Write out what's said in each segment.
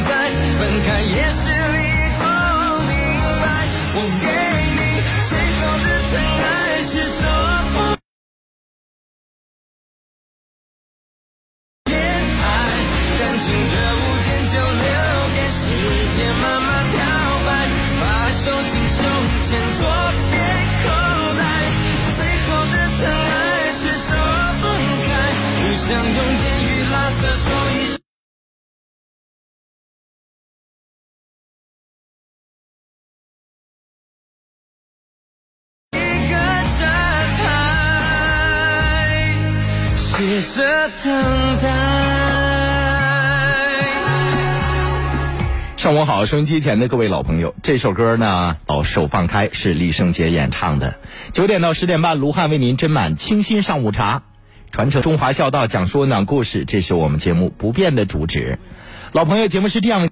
在，分开也是等待。上午好，收音机前的各位老朋友，这首歌呢，哦，手放开是李圣杰演唱的。九点到十点半，卢汉为您斟满清新上午茶，传承中华孝道，讲述温暖故事，这是我们节目不变的主旨。老朋友，节目是这样。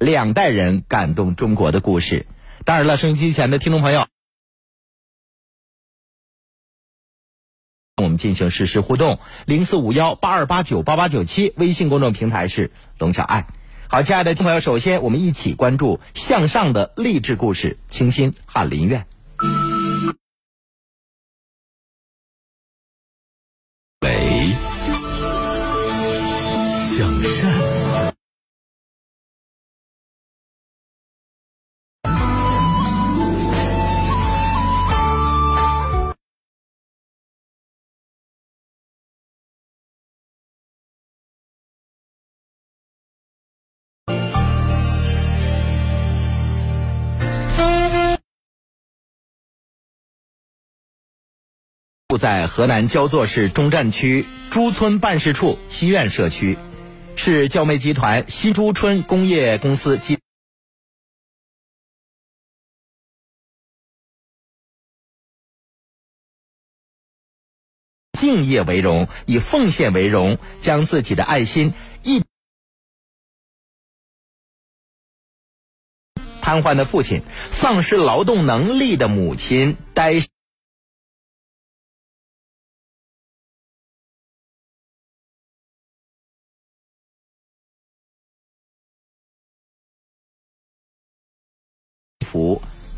两代人感动中国的故事。当然了，收音机前的听众朋友，我们进行实时互动，零四五幺八二八九八八九七，微信公众平台是龙小爱。好，亲爱的听众朋友，首先我们一起关注向上的励志故事——清新翰林院。在河南焦作市中站区朱村办事处西苑社区，是焦煤集团西朱村工业公司集。敬业为荣，以奉献为荣，将自己的爱心一。瘫痪的父亲，丧失劳动能力的母亲，呆。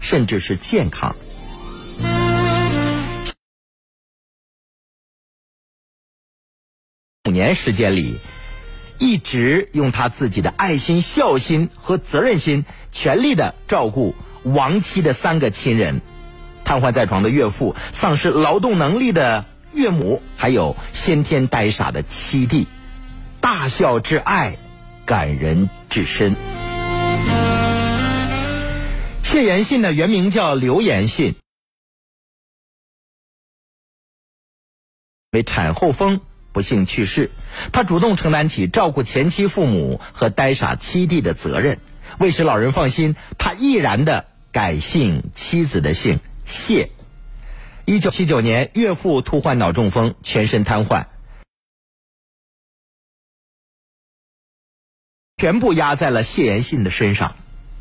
甚至是健康。五年时间里，一直用他自己的爱心、孝心和责任心，全力的照顾亡妻的三个亲人，瘫痪在床的岳父，丧失劳动能力的岳母，还有先天呆傻的七弟，大孝之爱，感人至深。谢延信呢，原名叫刘延信，为产后风不幸去世。他主动承担起照顾前妻父母和呆傻七弟的责任。为使老人放心，他毅然的改姓妻子的姓谢。一九七九年，岳父突患脑中风，全身瘫痪，全部压在了谢延信的身上。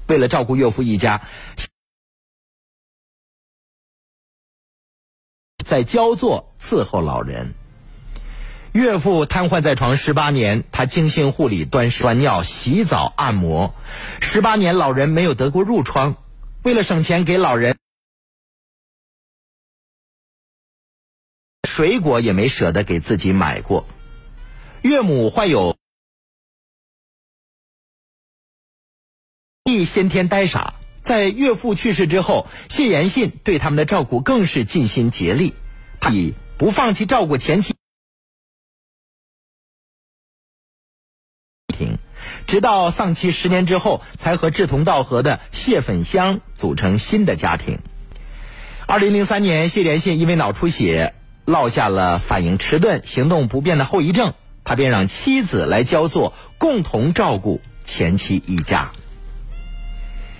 为了照顾岳父一家，在焦作伺候老人。岳父瘫痪在床十八年，他精心护理、端屎、端尿、洗澡、按摩。十八年，老人没有得过褥疮。为了省钱，给老人水果也没舍得给自己买过。岳母患有。先天呆傻，在岳父去世之后，谢延信对他们的照顾更是尽心竭力。他以不放弃照顾前妻，直到丧妻十年之后，才和志同道合的谢粉香组成新的家庭。二零零三年，谢连信因为脑出血，落下了反应迟钝、行动不便的后遗症，他便让妻子来焦作，共同照顾前妻一家。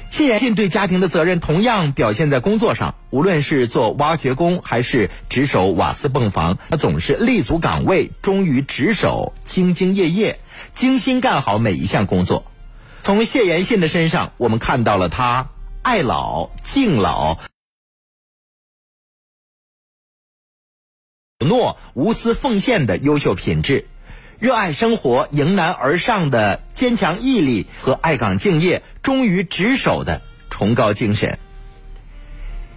谢延信对家庭的责任同样表现在工作上，无论是做挖掘工还是值守瓦斯泵房，他总是立足岗位，忠于职守，兢兢业业，精心干好每一项工作。从谢延信的身上，我们看到了他爱老、敬老。诺、无私奉献的优秀品质，热爱生活、迎难而上的坚强毅力和爱岗敬业、忠于职守的崇高精神。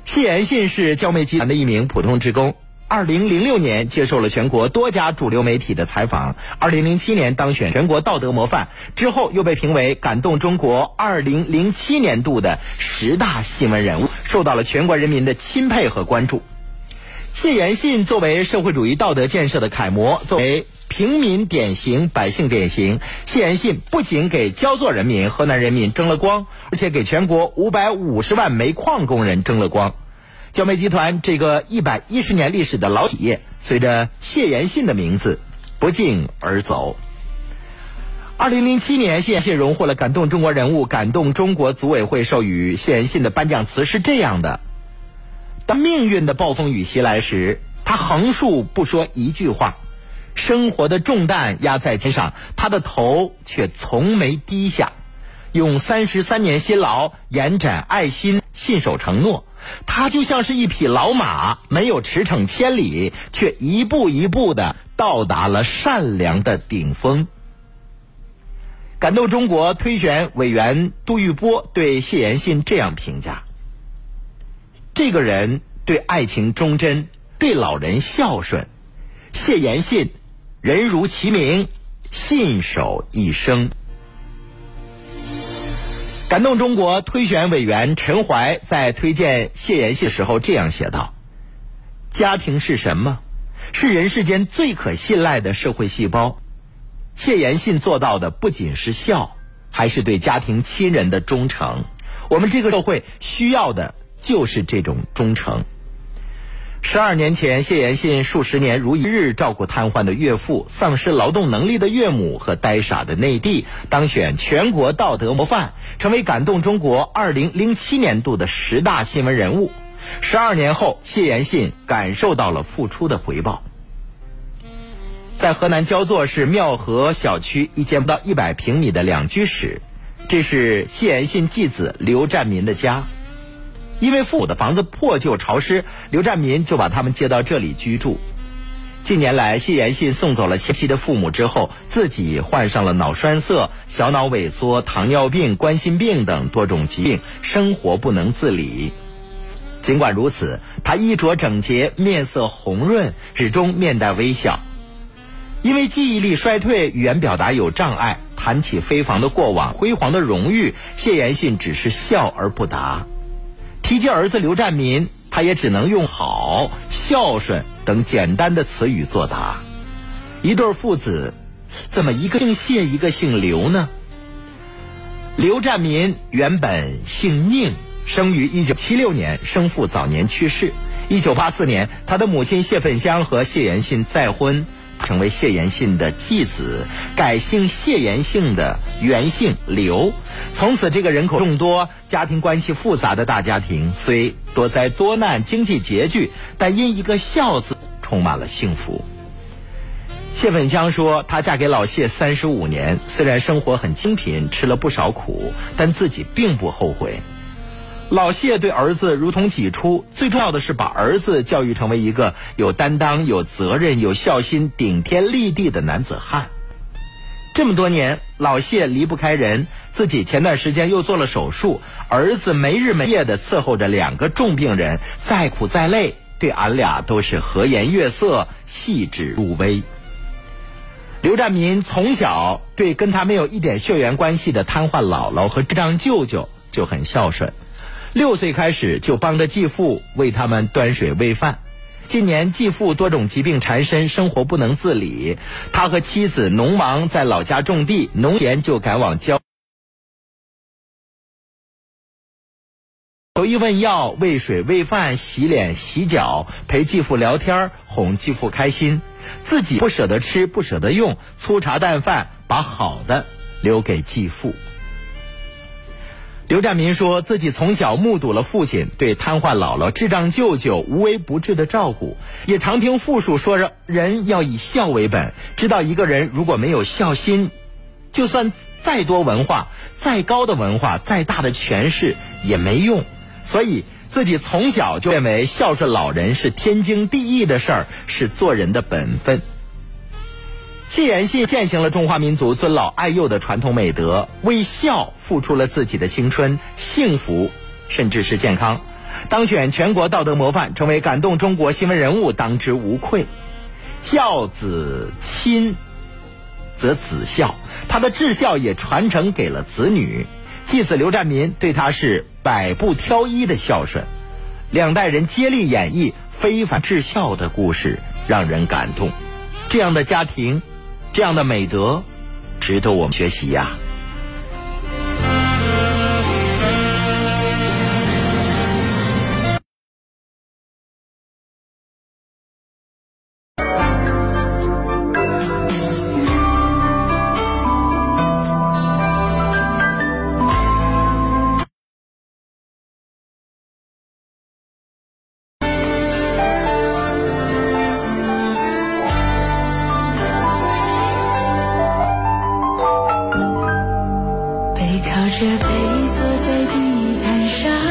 谢延信是焦煤集团的一名普通职工。二零零六年接受了全国多家主流媒体的采访，二零零七年当选全国道德模范，之后又被评为感动中国二零零七年度的十大新闻人物，受到了全国人民的钦佩和关注。谢延信作为社会主义道德建设的楷模，作为平民典型、百姓典型，谢延信不仅给焦作人民、河南人民争了光，而且给全国五百五十万煤矿工人争了光。焦煤集团这个一百一十年历史的老企业，随着谢延信的名字不胫而走。二零零七年，谢延信荣获了感动中国人物、感动中国组委会授予谢延信的颁奖词是这样的：当命运的暴风雨袭来时，他横竖不说一句话，生活的重担压在肩上，他的头却从没低下，用三十三年辛劳延展爱心，信守承诺。他就像是一匹老马，没有驰骋千里，却一步一步的到达了善良的顶峰。感动中国推选委员杜玉波对谢延信这样评价：这个人对爱情忠贞，对老人孝顺。谢延信，人如其名，信守一生。感动中国推选委员陈怀在推荐谢延信时候这样写道：“家庭是什么？是人世间最可信赖的社会细胞。谢延信做到的不仅是孝，还是对家庭亲人的忠诚。我们这个社会需要的就是这种忠诚。”十二年前，谢延信数十年如一日照顾瘫痪的岳父、丧失劳动能力的岳母和呆傻的内地，当选全国道德模范，成为感动中国二零零七年度的十大新闻人物。十二年后，谢延信感受到了付出的回报。在河南焦作市庙河小区一间不到一百平米的两居室，这是谢延信继子刘占民的家。因为父母的房子破旧潮湿，刘占民就把他们接到这里居住。近年来，谢延信送走了前妻的父母之后，自己患上了脑栓塞、小脑萎缩、糖尿病、冠心病等多种疾病，生活不能自理。尽管如此，他衣着整洁，面色红润，始终面带微笑。因为记忆力衰退、语言表达有障碍，谈起非凡的过往、辉煌的荣誉，谢延信只是笑而不答。提及儿子刘占民，他也只能用好、孝顺等简单的词语作答。一对父子，怎么一个姓谢，一个姓刘呢？刘占民原本姓宁，生于一九七六年，生父早年去世。一九八四年，他的母亲谢粉香和谢延信再婚。成为谢延信的继子，改姓谢延信的原姓刘。从此，这个人口众多、家庭关系复杂的大家庭，虽多灾多难、经济拮据，但因一个“孝”字，充满了幸福。谢粉香说：“她嫁给老谢三十五年，虽然生活很清贫，吃了不少苦，但自己并不后悔。”老谢对儿子如同己出，最重要的是把儿子教育成为一个有担当、有责任、有孝心、顶天立地的男子汉。这么多年，老谢离不开人，自己前段时间又做了手术，儿子没日没夜的伺候着两个重病人，再苦再累，对俺俩都是和颜悦色、细致入微。刘占民从小对跟他没有一点血缘关系的瘫痪姥姥和智障舅舅就很孝顺。六岁开始就帮着继父为他们端水喂饭。今年继父多种疾病缠身，生活不能自理，他和妻子农忙在老家种地，农闲就赶往郊，求医问药、喂水喂饭、洗脸洗脚，陪继父聊天，哄继父开心。自己不舍得吃，不舍得用，粗茶淡饭，把好的留给继父。刘占民说自己从小目睹了父亲对瘫痪姥姥、智障舅舅无微不至的照顾，也常听父叔说着人要以孝为本，知道一个人如果没有孝心，就算再多文化、再高的文化、再大的权势也没用。所以自己从小就认为孝顺老人是天经地义的事儿，是做人的本分。谢延信践行了中华民族尊老爱幼的传统美德，为孝付出了自己的青春、幸福，甚至是健康。当选全国道德模范，成为感动中国新闻人物，当之无愧。孝子亲，则子孝，他的至孝也传承给了子女。继子刘占民对他是百步挑一的孝顺，两代人接力演绎非凡至孝的故事，让人感动。这样的家庭，这样的美德，值得我们学习呀。靠着背坐在地毯上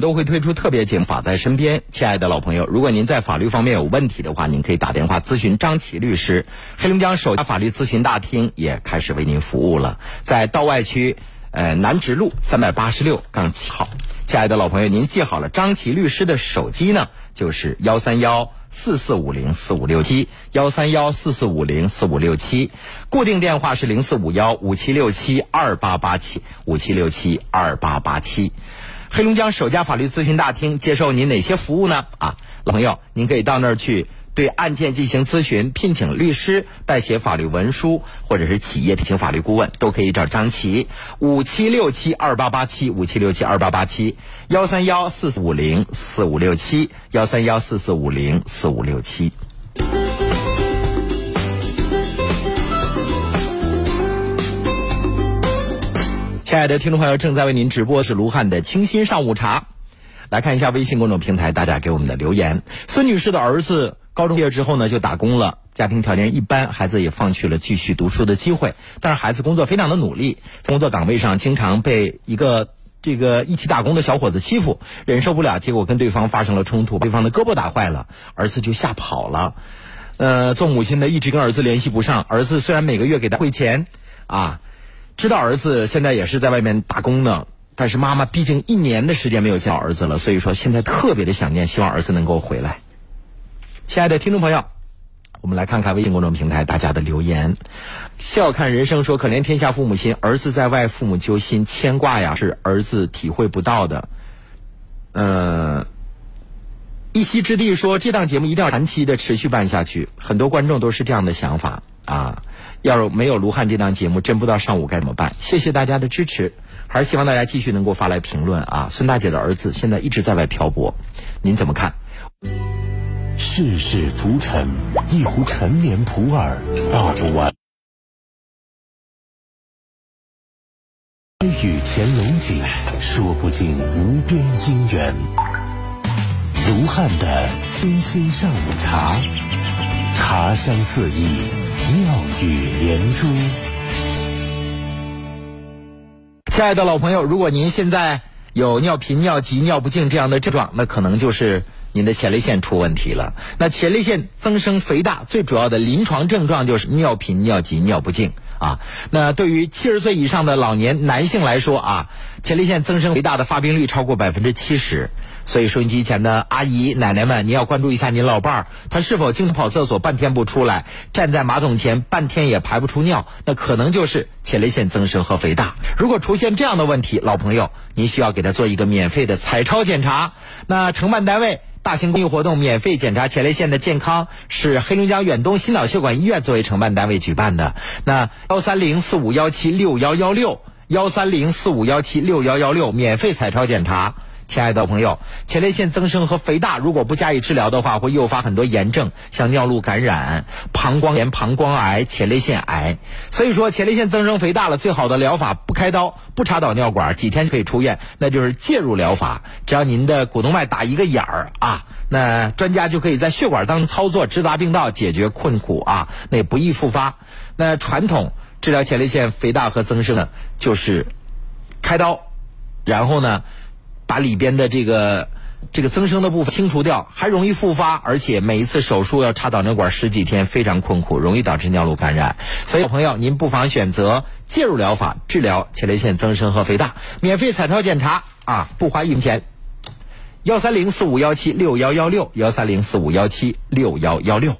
都会推出特别节目《法在身边》，亲爱的老朋友，如果您在法律方面有问题的话，您可以打电话咨询张琪律师。黑龙江首家法律咨询大厅也开始为您服务了，在道外区呃南直路三百八十六杠七号。亲爱的老朋友，您记好了，张琪律师的手机呢就是幺三幺四四五零四五六七幺三幺四四五零四五六七，固定电话是零四五幺五七六七二八八七五七六七二八八七。黑龙江首家法律咨询大厅接受您哪些服务呢？啊，老朋友，您可以到那儿去对案件进行咨询，聘请律师代写法律文书，或者是企业聘请法律顾问，都可以找张琪。五七六七二八八七五七六七二八八七幺三幺四四五零四五六七幺三幺四四五零四五六七。亲爱的听众朋友，正在为您直播是卢汉的清新上午茶。来看一下微信公众平台大家给我们的留言。孙女士的儿子高中毕业之后呢，就打工了，家庭条件一般，孩子也放弃了继续读书的机会。但是孩子工作非常的努力，工作岗位上经常被一个这个一起打工的小伙子欺负，忍受不了，结果跟对方发生了冲突，对方的胳膊打坏了，儿子就吓跑了。呃，做母亲的一直跟儿子联系不上，儿子虽然每个月给他汇钱，啊。知道儿子现在也是在外面打工呢，但是妈妈毕竟一年的时间没有见儿子了，所以说现在特别的想念，希望儿子能够回来。亲爱的听众朋友，我们来看看微信公众平台大家的留言。笑看人生说：“可怜天下父母心，儿子在外，父母揪心，牵挂呀，是儿子体会不到的。”嗯，一席之地说：“这档节目一定要长期的持续办下去。”很多观众都是这样的想法啊。要是没有卢汉这档节目，真不知道上午该怎么办。谢谢大家的支持，还是希望大家继续能够发来评论啊。孙大姐的儿子现在一直在外漂泊，您怎么看？世事浮沉，一壶陈年普洱道不完。雨乾隆景，说不尽无边姻缘。卢汉的清新上午茶，茶香四溢，妙语连珠。亲爱的老朋友，如果您现在有尿频、尿急、尿不尽这样的症状，那可能就是您的前列腺出问题了。那前列腺增生肥大最主要的临床症状就是尿频、尿急、尿不尽啊。那对于七十岁以上的老年男性来说啊，前列腺增生肥大的发病率超过百分之七十。所以收音机前的阿姨、奶奶们，您要关注一下您老伴儿，他是否经常跑厕所半天不出来，站在马桶前半天也排不出尿，那可能就是前列腺增生和肥大。如果出现这样的问题，老朋友，您需要给他做一个免费的彩超检查。那承办单位大型公益活动免费检查前列腺的健康，是黑龙江远东心脑血管医院作为承办单位举办的。那幺三零四五幺七六幺幺六幺三零四五幺七六幺幺六免费彩超检查。亲爱的朋友，前列腺增生和肥大如果不加以治疗的话，会诱发很多炎症，像尿路感染、膀胱炎、膀胱癌、前列腺癌。所以说，前列腺增生肥大了，最好的疗法不开刀、不插导尿管，几天就可以出院，那就是介入疗法。只要您的股动脉打一个眼儿啊，那专家就可以在血管当中操作，直达病道，解决困苦啊，那也不易复发。那传统治疗前列腺肥大和增生呢，就是开刀，然后呢。把里边的这个这个增生的部分清除掉，还容易复发，而且每一次手术要插导尿管十几天，非常困苦，容易导致尿路感染。所以，朋友，您不妨选择介入疗法治疗前列腺增生和肥大，免费彩超检查啊，不花一分钱。幺三零四五幺七六幺幺六，幺三零四五幺七六幺幺六。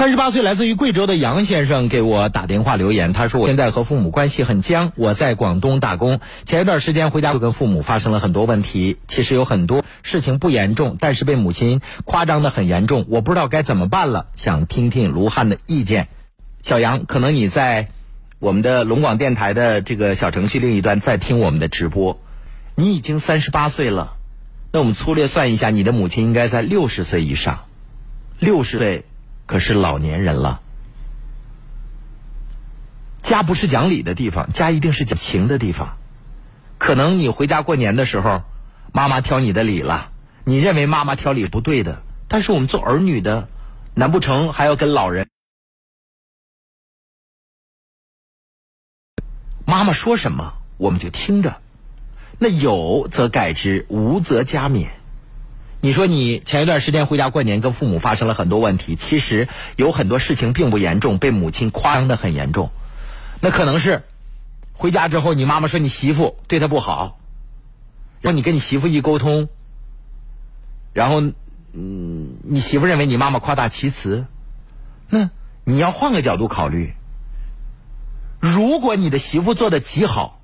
三十八岁，来自于贵州的杨先生给我打电话留言，他说：“我现在和父母关系很僵，我在广东打工，前一段时间回家就跟父母发生了很多问题。其实有很多事情不严重，但是被母亲夸张的很严重，我不知道该怎么办了，想听听卢汉的意见。”小杨，可能你在我们的龙广电台的这个小程序另一端在听我们的直播，你已经三十八岁了，那我们粗略算一下，你的母亲应该在六十岁以上，六十岁。可是老年人了，家不是讲理的地方，家一定是讲情的地方。可能你回家过年的时候，妈妈挑你的理了，你认为妈妈挑理不对的，但是我们做儿女的，难不成还要跟老人？妈妈说什么我们就听着，那有则改之，无则加勉。你说你前一段时间回家过年，跟父母发生了很多问题。其实有很多事情并不严重，被母亲夸张的很严重。那可能是回家之后，你妈妈说你媳妇对她不好，然后你跟你媳妇一沟通，然后嗯，你媳妇认为你妈妈夸大其词。那你要换个角度考虑，如果你的媳妇做的极好，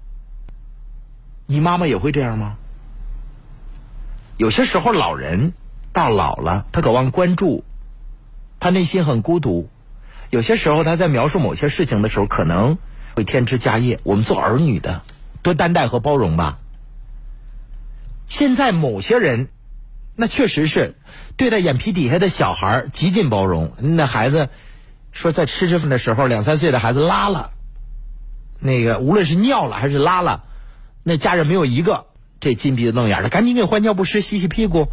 你妈妈也会这样吗？有些时候，老人到老了，他渴望关注，他内心很孤独。有些时候，他在描述某些事情的时候，可能会添枝加叶。我们做儿女的，多担待和包容吧。现在某些人，那确实是对待眼皮底下的小孩极尽包容。那孩子说，在吃吃饭的时候，两三岁的孩子拉了，那个无论是尿了还是拉了，那家人没有一个。这金鼻子瞪眼的，赶紧给换尿不湿、洗洗屁股。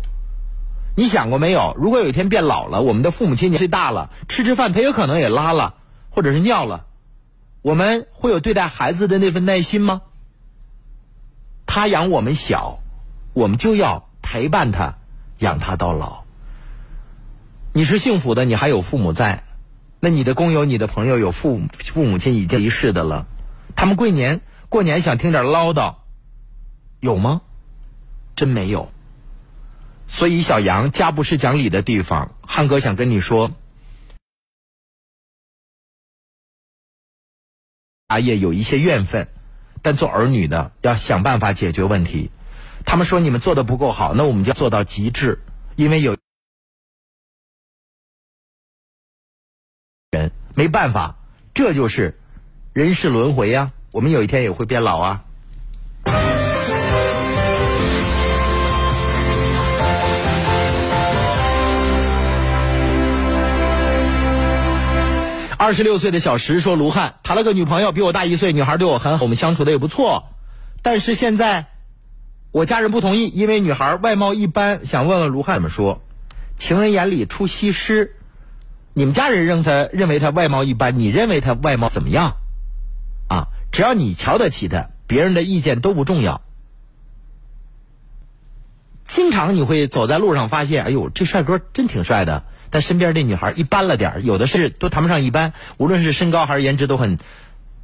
你想过没有？如果有一天变老了，我们的父母亲年岁大了，吃吃饭他有可能也拉了，或者是尿了，我们会有对待孩子的那份耐心吗？他养我们小，我们就要陪伴他，养他到老。你是幸福的，你还有父母在，那你的工友、你的朋友有父母父母亲已经离世的了，他们过年过年想听点唠叨。有吗？真没有。所以小杨家不是讲理的地方，汉哥想跟你说，阿叶有一些怨愤，但做儿女的要想办法解决问题。他们说你们做的不够好，那我们就要做到极致，因为有人没办法，这就是人世轮回呀、我们有一天也会变老啊。二十六岁的小石说：“卢汉谈了个女朋友，比我大一岁，女孩对我很好，我们相处的也不错。但是现在我家人不同意，因为女孩外貌一般。想问问卢汉怎么说？情人眼里出西施，你们家人认他认为他外貌一般，你认为他外貌怎么样？啊，只要你瞧得起他，别人的意见都不重要。经常你会走在路上发现，哎呦，这帅哥真挺帅的。”但身边这女孩一般了点儿，有的是都谈不上一般，无论是身高还是颜值都很，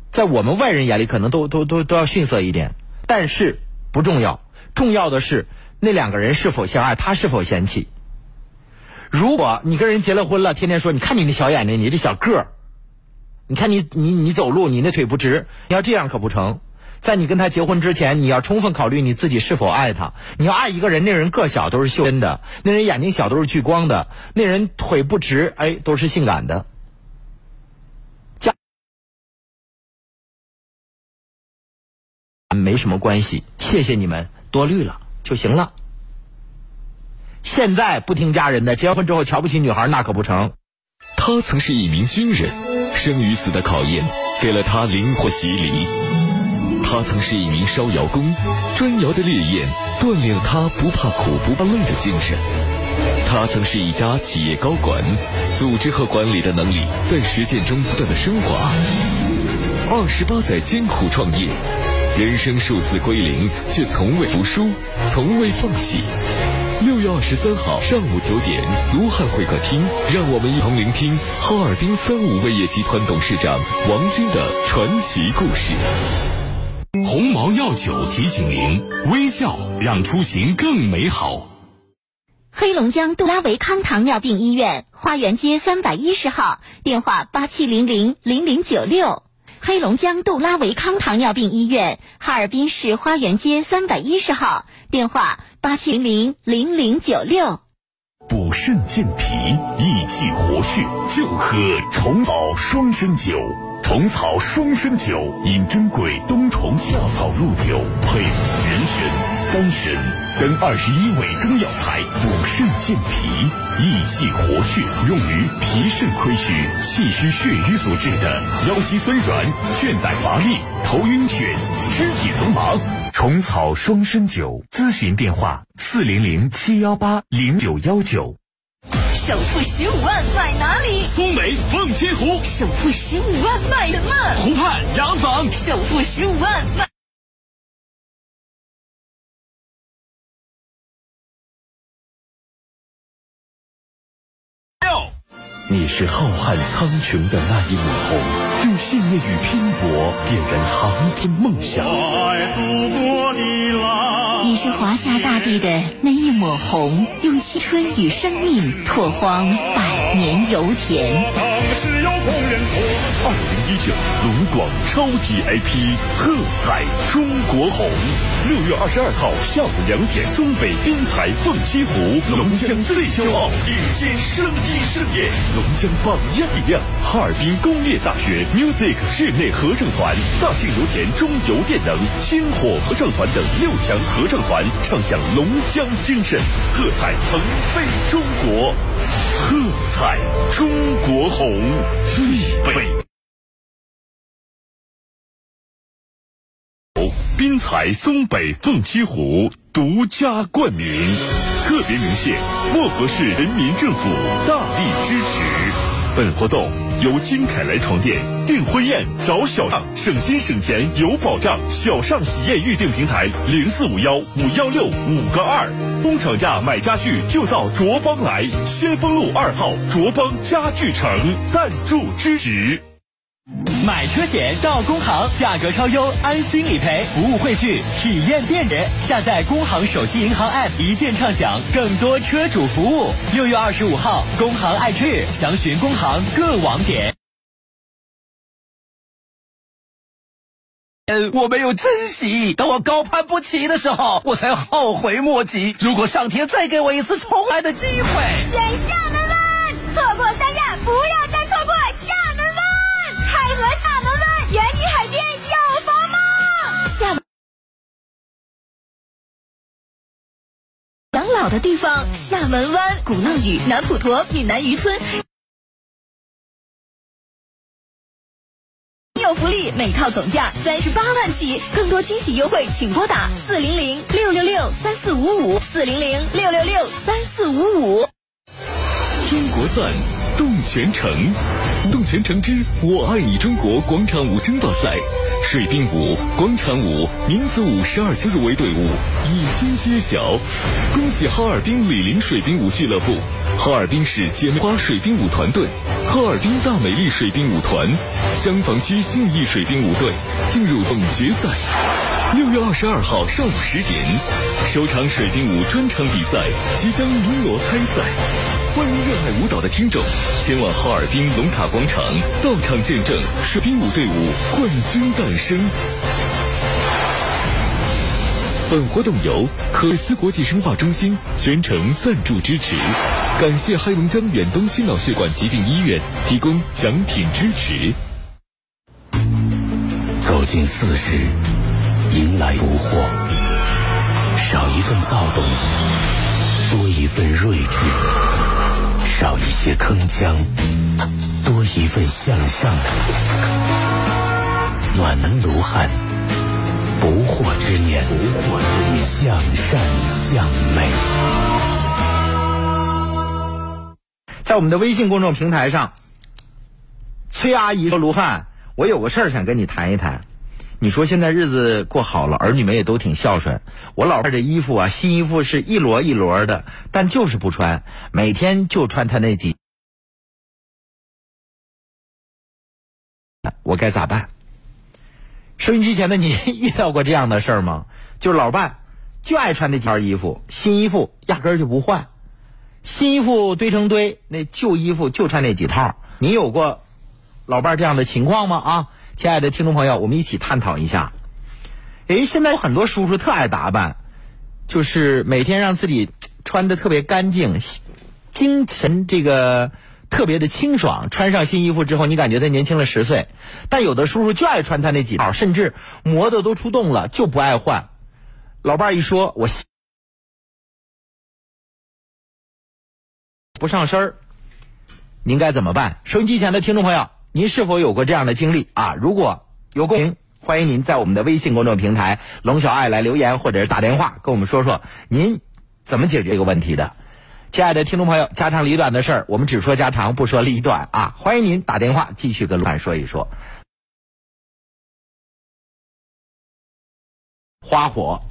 在我们外人眼里可能都都都都要逊色一点。但是不重要，重要的是那两个人是否相爱，他是否嫌弃。如果你跟人结了婚了，天天说你看你那小眼睛，你这小个儿，你看你你你走路你那腿不直，你要这样可不成。在你跟他结婚之前，你要充分考虑你自己是否爱他。你要爱一个人，那人个小都是秀恩的，那人眼睛小都是聚光的，那人腿不直，哎，都是性感的。家没什么关系，谢谢你们，多虑了就行了。现在不听家人的，结婚之后瞧不起女孩，那可不成。他曾是一名军人，生与死的考验给了他灵活洗礼。他曾是一名烧窑工，砖窑的烈焰锻炼了他不怕苦不怕累的精神。他曾是一家企业高管，组织和管理的能力在实践中不断的升华。二十八载艰苦创业，人生数次归零，却从未服输，从未放弃。六月二十三号上午九点，卢汉会客厅，让我们一同聆听哈尔滨三五味业集团董事长王军的传奇故事。鸿茅药酒提醒您：微笑让出行更美好。黑龙江杜拉维康糖尿病医院花园街三百一十号，电话八七零零零零九六。黑龙江杜拉维康糖尿病医院哈尔滨市花园街三百一十号，电话八七零零零零九六。补肾健脾、益气活血，就喝虫草双参酒。虫草双参酒因珍贵冬虫夏草入酒，配人参、丹参等二十一味中药材，补肾健脾、益气活血，用于脾肾亏虚、气虚血瘀所致的腰膝酸软、倦怠乏力、头晕眩、肢体疼麻。虫草双参酒，咨询电话：四零零七幺八零九幺九。首付十五万买哪里？松北凤栖湖，首付十五万买什么？湖畔洋房，首付十五万买。你是浩瀚苍穹的那一抹红，用信念与拼搏点燃航天梦想。爱祖国的蓝。你是华夏大地的那一抹红，用青春与生命拓荒百年油田。当时有工人二零一九龙广超级 IP 喝彩中国红，六月二十二号下午两点，松北滨彩凤栖湖，龙江最骄傲顶尖声音盛宴，龙江榜样力量，哈尔滨工业大学 Music 室内合唱团，大庆油田中油电能，星火合唱团等六强合唱团唱响龙江精神，喝彩腾飞中国，喝彩中国红，立北。滨彩松北凤栖湖独家冠名，特别鸣谢漠河市人民政府大力支持。本活动由金凯莱床垫订婚宴找小尚，省心省钱有保障。小尚喜宴预订平台零四五幺五幺六五个二，工厂价买家具就到卓邦来，先锋路二号卓邦家具城赞助支持。买车险到工行，价格超优，安心理赔，服务汇聚，体验便捷。下载工行手机银行 App，一键畅享更多车主服务。六月二十五号，工行爱车日，详询工行各网点。嗯，我没有珍惜，等我高攀不起的时候，我才后悔莫及。如果上天再给我一次重来的机会，选厦门湾，错过三亚，不要再错老的地方，厦门湾、鼓浪屿、南普陀、闽南渔村。有福利，每套总价三十八万起，更多惊喜优惠，请拨打四零零六六六三四五五四零零六六六三四五五。中国赞，动全城，动全城之我爱你中国广场舞争霸赛，水兵舞、广场舞、民族舞十二支入围队伍已经揭晓。恭喜哈尔滨李林水兵舞俱乐部、哈尔滨市姐妹花水兵舞团队、哈尔滨大美丽水兵舞团、香坊区信义水兵舞队进入总决赛。六月二十二号上午十点，首场水兵舞专场比赛即将鸣锣开赛。欢迎热爱舞蹈的听众前往哈尔滨龙塔广场到场见证水兵舞队伍冠军诞生。本活动由可思国际生化中心全程赞助支持，感谢黑龙江远东心脑血管疾病医院提供奖品支持。走进四十，迎来不惑，少一份躁动，多一份睿智。少一些铿锵，多一份向上。暖能卢汉，不惑之年，不惑之年，向善向美。在我们的微信公众平台上，崔阿姨说：“卢汉，我有个事儿想跟你谈一谈。你说现在日子过好了，儿女们也都挺孝顺。我老伴儿这衣服啊，新衣服是一摞一摞的，但就是不穿，每天就穿他那几。我该咋办？收音机前的你遇到过这样的事儿吗？就是老伴就爱穿那几件衣服，新衣服压根儿就不换，新衣服堆成堆，那旧衣服就穿那几套。你有过老伴这样的情况吗？啊？亲爱的听众朋友，我们一起探讨一下。诶，现在有很多叔叔特爱打扮，就是每天让自己穿的特别干净，精神这个特别的清爽。穿上新衣服之后，你感觉他年轻了十岁。但有的叔叔就爱穿他那几套，甚至磨的都出洞了，就不爱换。老伴儿一说，我不上身儿，您该怎么办？收音机前的听众朋友。您是否有过这样的经历啊？如果有共鸣，欢迎您在我们的微信公众平台“龙小爱”来留言，或者是打电话跟我们说说您怎么解决这个问题的。亲爱的听众朋友，家长里短的事儿，我们只说家长，不说里短啊！欢迎您打电话继续跟卢汉说一说。花火。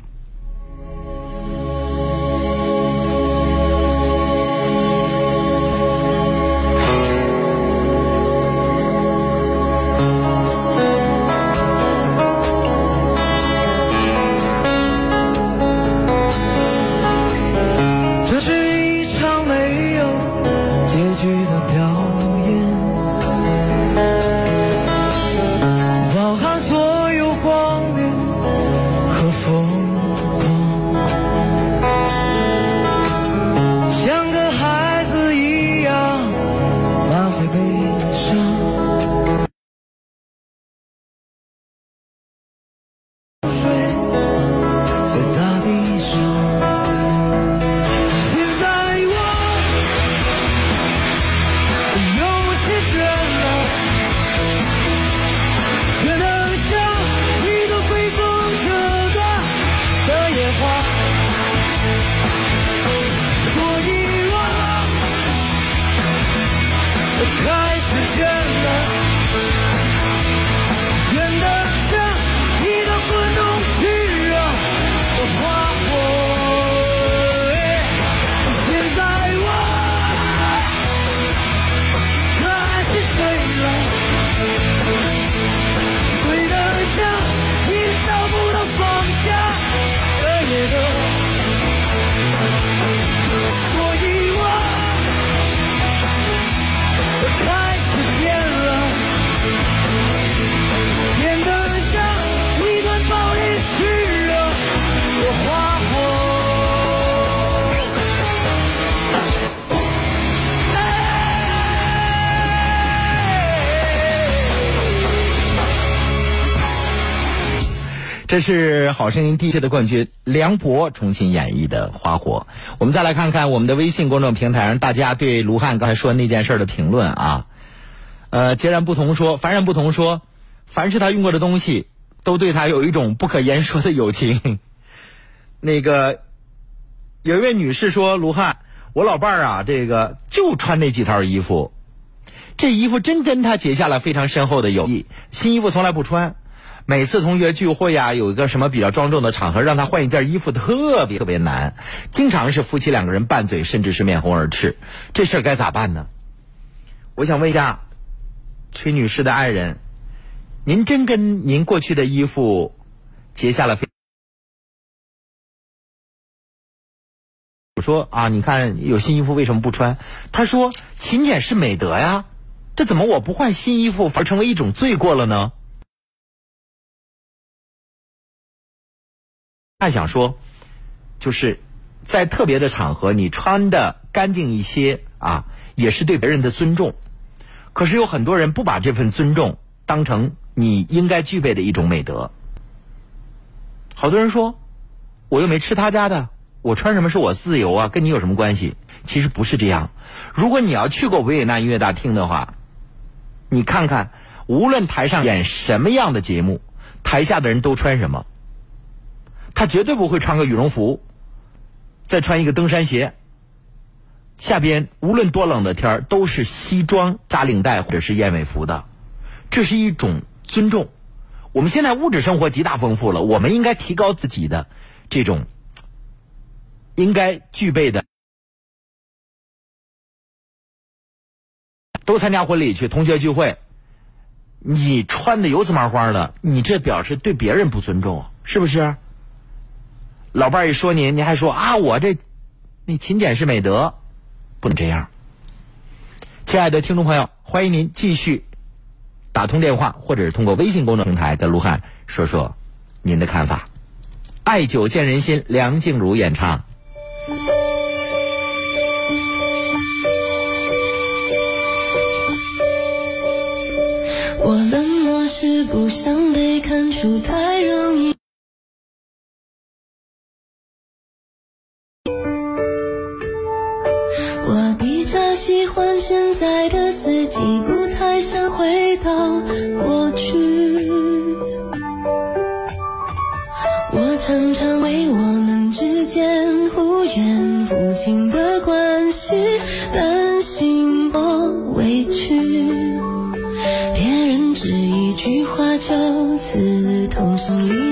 这是《好声音》第一届的冠军梁博重新演绎的《花火》。我们再来看看我们的微信公众平台上大家对卢汉刚才说那件事的评论啊。呃，截然不同说，凡然不同说，凡是他用过的东西，都对他有一种不可言说的友情。那个有一位女士说：“卢汉，我老伴儿啊，这个就穿那几套衣服，这衣服真跟他结下了非常深厚的友谊。新衣服从来不穿。”每次同学聚会呀，有一个什么比较庄重的场合，让他换一件衣服特别特别难，经常是夫妻两个人拌嘴，甚至是面红耳赤。这事儿该咋办呢？我想问一下，崔女士的爱人，您真跟您过去的衣服结下了非？我说啊，你看有新衣服为什么不穿？他说勤俭是美德呀，这怎么我不换新衣服反而成为一种罪过了呢？还想说，就是在特别的场合，你穿的干净一些啊，也是对别人的尊重。可是有很多人不把这份尊重当成你应该具备的一种美德。好多人说，我又没吃他家的，我穿什么是我自由啊，跟你有什么关系？其实不是这样。如果你要去过维也纳音乐大厅的话，你看看，无论台上演什么样的节目，台下的人都穿什么。他绝对不会穿个羽绒服，再穿一个登山鞋。下边无论多冷的天儿，都是西装扎领带或者是燕尾服的，这是一种尊重。我们现在物质生活极大丰富了，我们应该提高自己的这种应该具备的。都参加婚礼去，同学聚会，你穿的油滋麻花的，你这表示对别人不尊重，是不是？老伴儿一说您，您还说啊，我这那勤俭是美德，不能这样。亲爱的听众朋友，欢迎您继续打通电话，或者是通过微信公众平台跟卢汉说说您的看法。爱久见人心，梁静茹演唱。我冷漠是不想被看出太过去。我常常为我们之间忽远忽近的关系担心或委屈，别人只一句话就刺痛心里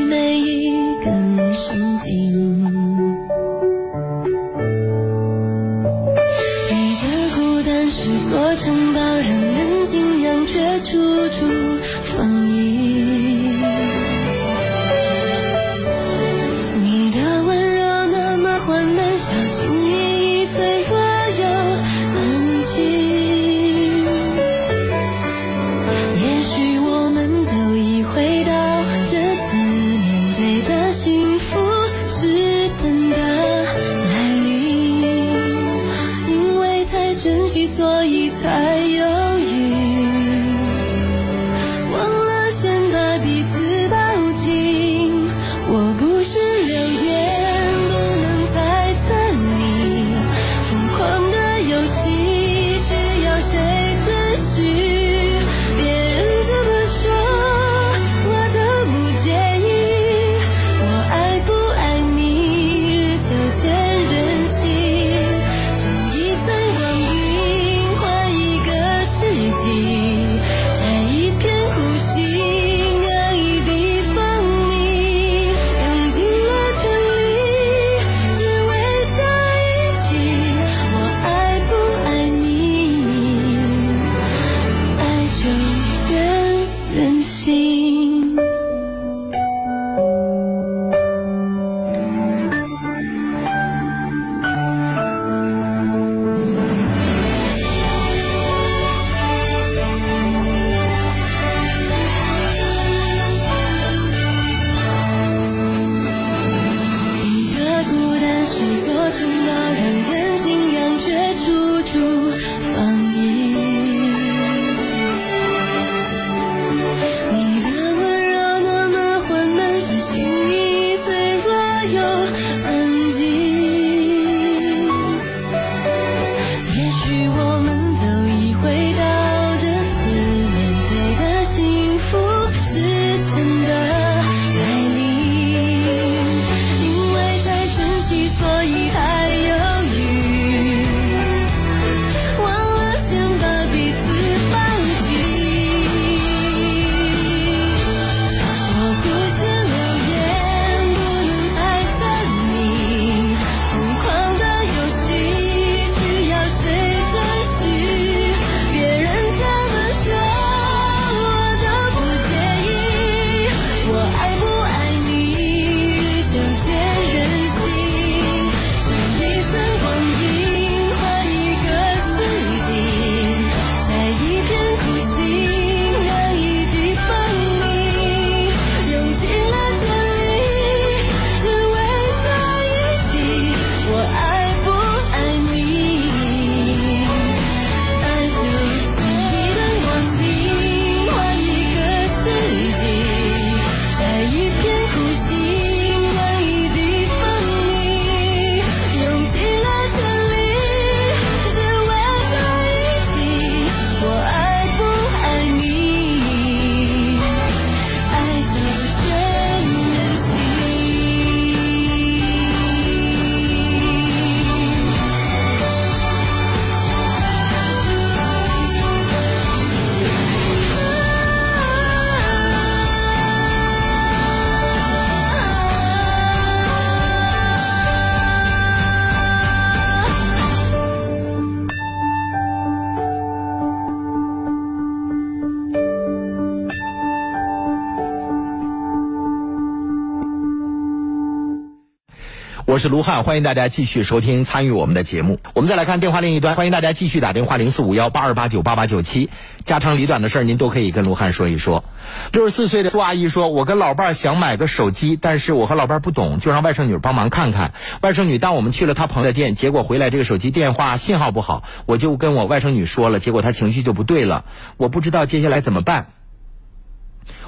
我是卢汉，欢迎大家继续收听参与我们的节目。我们再来看电话另一端，欢迎大家继续打电话零四五幺八二八九八八九七，家长里短的事儿您都可以跟卢汉说一说。六十四岁的苏阿姨说：“我跟老伴儿想买个手机，但是我和老伴儿不懂，就让外甥女帮忙看看。外甥女带我们去了她朋友的店，结果回来这个手机电话信号不好，我就跟我外甥女说了，结果她情绪就不对了，我不知道接下来怎么办。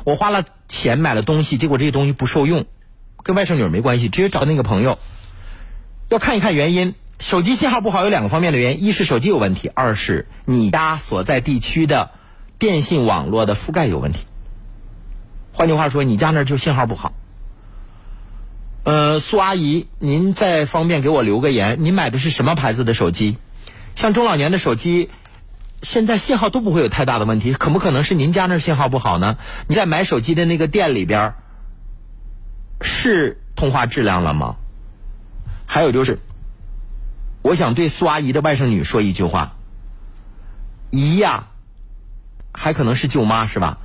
我花了钱买了东西，结果这些东西不受用。”跟外甥女没关系，直接找那个朋友，要看一看原因。手机信号不好有两个方面的原因：一是手机有问题，二是你家所在地区的电信网络的覆盖有问题。换句话说，你家那儿就信号不好。呃，苏阿姨，您再方便给我留个言，您买的是什么牌子的手机？像中老年的手机，现在信号都不会有太大的问题，可不可能是您家那儿信号不好呢？你在买手机的那个店里边儿。是通话质量了吗？还有就是，我想对苏阿姨的外甥女说一句话：姨呀，还可能是舅妈是吧？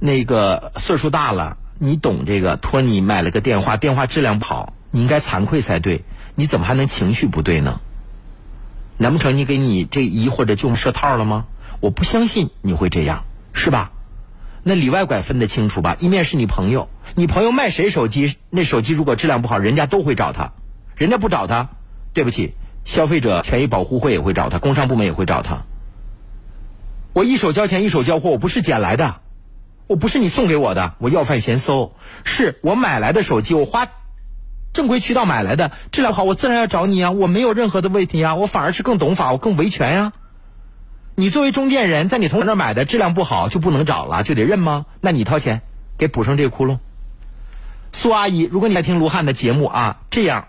那个岁数大了，你懂这个，托你买了个电话，电话质量不好，你应该惭愧才对。你怎么还能情绪不对呢？难不成你给你这姨或者舅妈设套了吗？我不相信你会这样，是吧？那里外拐分得清楚吧？一面是你朋友，你朋友卖谁手机，那手机如果质量不好，人家都会找他，人家不找他，对不起，消费者权益保护会也会找他，工商部门也会找他。我一手交钱一手交货，我不是捡来的，我不是你送给我的，我要饭嫌馊，是我买来的手机，我花正规渠道买来的，质量好，我自然要找你啊，我没有任何的问题啊，我反而是更懂法，我更维权呀。你作为中间人，在你同学那买的质量不好就不能找了，就得认吗？那你掏钱给补上这个窟窿。苏阿姨，如果你在听卢汉的节目啊，这样，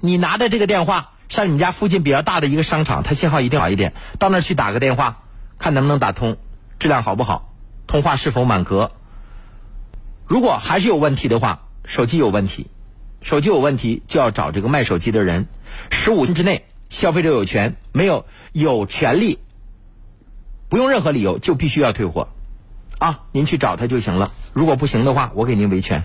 你拿着这个电话上你家附近比较大的一个商场，它信号一定好一点，到那儿去打个电话，看能不能打通，质量好不好，通话是否满格。如果还是有问题的话，手机有问题，手机有问题就要找这个卖手机的人，十五天之内，消费者有权没有有权利。不用任何理由就必须要退货，啊，您去找他就行了。如果不行的话，我给您维权。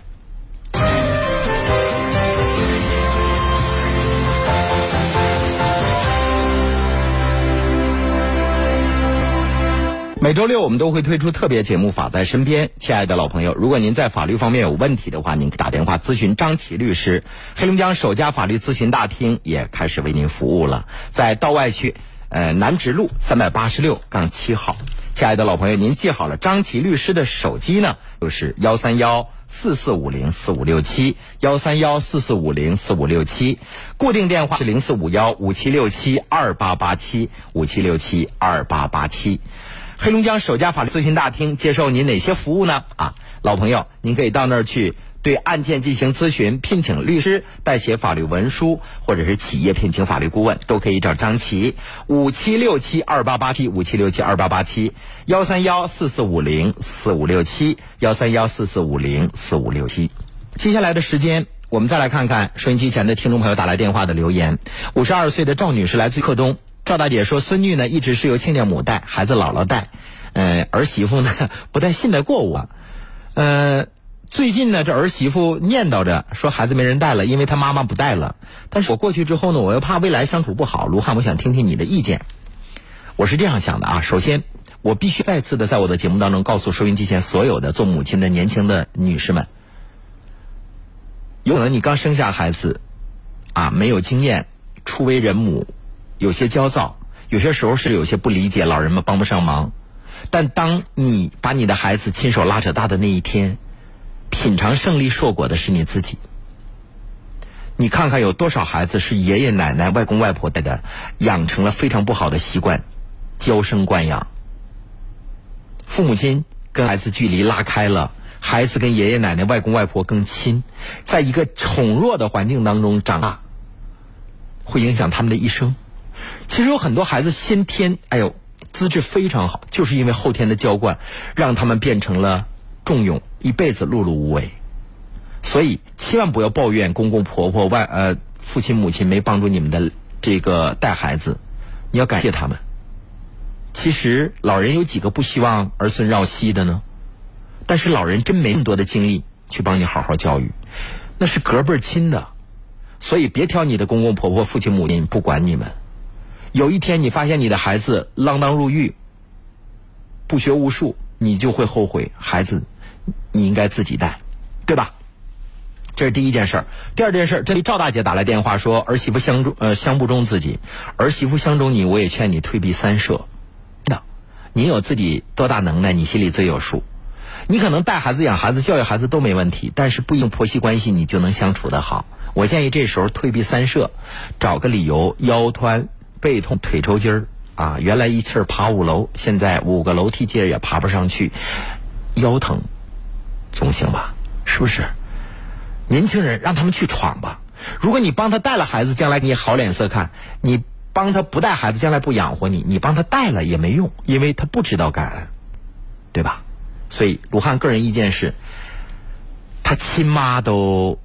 每周六我们都会推出特别节目《法在身边》，亲爱的老朋友，如果您在法律方面有问题的话，您可打电话咨询张琪律师。黑龙江首家法律咨询大厅也开始为您服务了，在道外区。呃，南直路三百八十六杠七号，亲爱的老朋友，您记好了，张琪律师的手机呢，就是幺三幺四四五零四五六七，幺三幺四四五零四五六七，固定电话是零四五幺五七六七二八八七五七六七二八八七。黑龙江首家法律咨询大厅接受您哪些服务呢？啊，老朋友，您可以到那儿去。对案件进行咨询，聘请律师代写法律文书，或者是企业聘请法律顾问，都可以找张琪，五七六七二八八七五七六七二八八七幺三幺四四五零四五六七幺三幺四四五零四五六七。接下来的时间，我们再来看看收音机前的听众朋友打来电话的留言。五十二岁的赵女士来自克东，赵大姐说，孙女呢一直是由亲家母带，孩子姥姥带，呃，儿媳妇呢不太信得过我，呃。最近呢，这儿媳妇念叨着说孩子没人带了，因为她妈妈不带了。但是我过去之后呢，我又怕未来相处不好。卢汉，我想听听你的意见。我是这样想的啊，首先我必须再次的在我的节目当中告诉收音机前所有的做母亲的年轻的女士们，有可能你刚生下孩子，啊，没有经验，初为人母，有些焦躁，有些时候是有些不理解，老人们帮不上忙。但当你把你的孩子亲手拉扯大的那一天，品尝胜利硕果的是你自己。你看看有多少孩子是爷爷奶奶、外公外婆带的，养成了非常不好的习惯，娇生惯养。父母亲跟孩子距离拉开了，孩子跟爷爷奶奶、外公外婆更亲，在一个宠弱的环境当中长大，会影响他们的一生。其实有很多孩子先天，哎呦，资质非常好，就是因为后天的娇惯，让他们变成了。重用一辈子碌碌无为，所以千万不要抱怨公公婆婆外呃父亲母亲没帮助你们的这个带孩子，你要感谢他们。其实老人有几个不希望儿孙绕膝的呢？但是老人真没那么多的精力去帮你好好教育，那是隔辈亲的。所以别挑你的公公婆婆、父亲母亲不管你们。有一天你发现你的孩子锒铛入狱，不学无术，你就会后悔。孩子，你应该自己带，对吧？这是第一件事儿。第二件事儿，这里赵大姐打来电话说儿媳妇相中呃相不中自己，儿媳妇相中你，我也劝你退避三舍。那，你有自己多大能耐，你心里最有数。你可能带孩子、养孩子、教育孩子都没问题，但是不一定婆媳关系你就能相处的好。我建议这时候退避三舍，找个理由腰酸背痛腿抽筋儿啊，原来一气儿爬五楼，现在五个楼梯阶也爬不上去，腰疼，总行吧？是不是？年轻人让他们去闯吧。如果你帮他带了孩子，将来你好脸色看；你帮他不带孩子，将来不养活你。你帮他带了也没用，因为他不知道感恩，对吧？所以鲁汉个人意见是，他亲妈都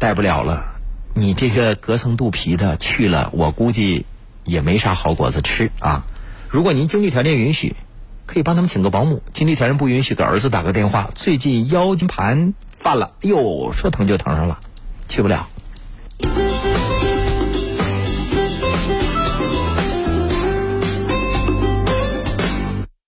带不了了，你这个隔层肚皮的去了，我估计也没啥好果子吃啊。如果您经济条件允许，可以帮他们请个保姆；经济条件不允许，给儿子打个电话。最近腰间盘犯了，哎哟，说疼就疼上了，去不了。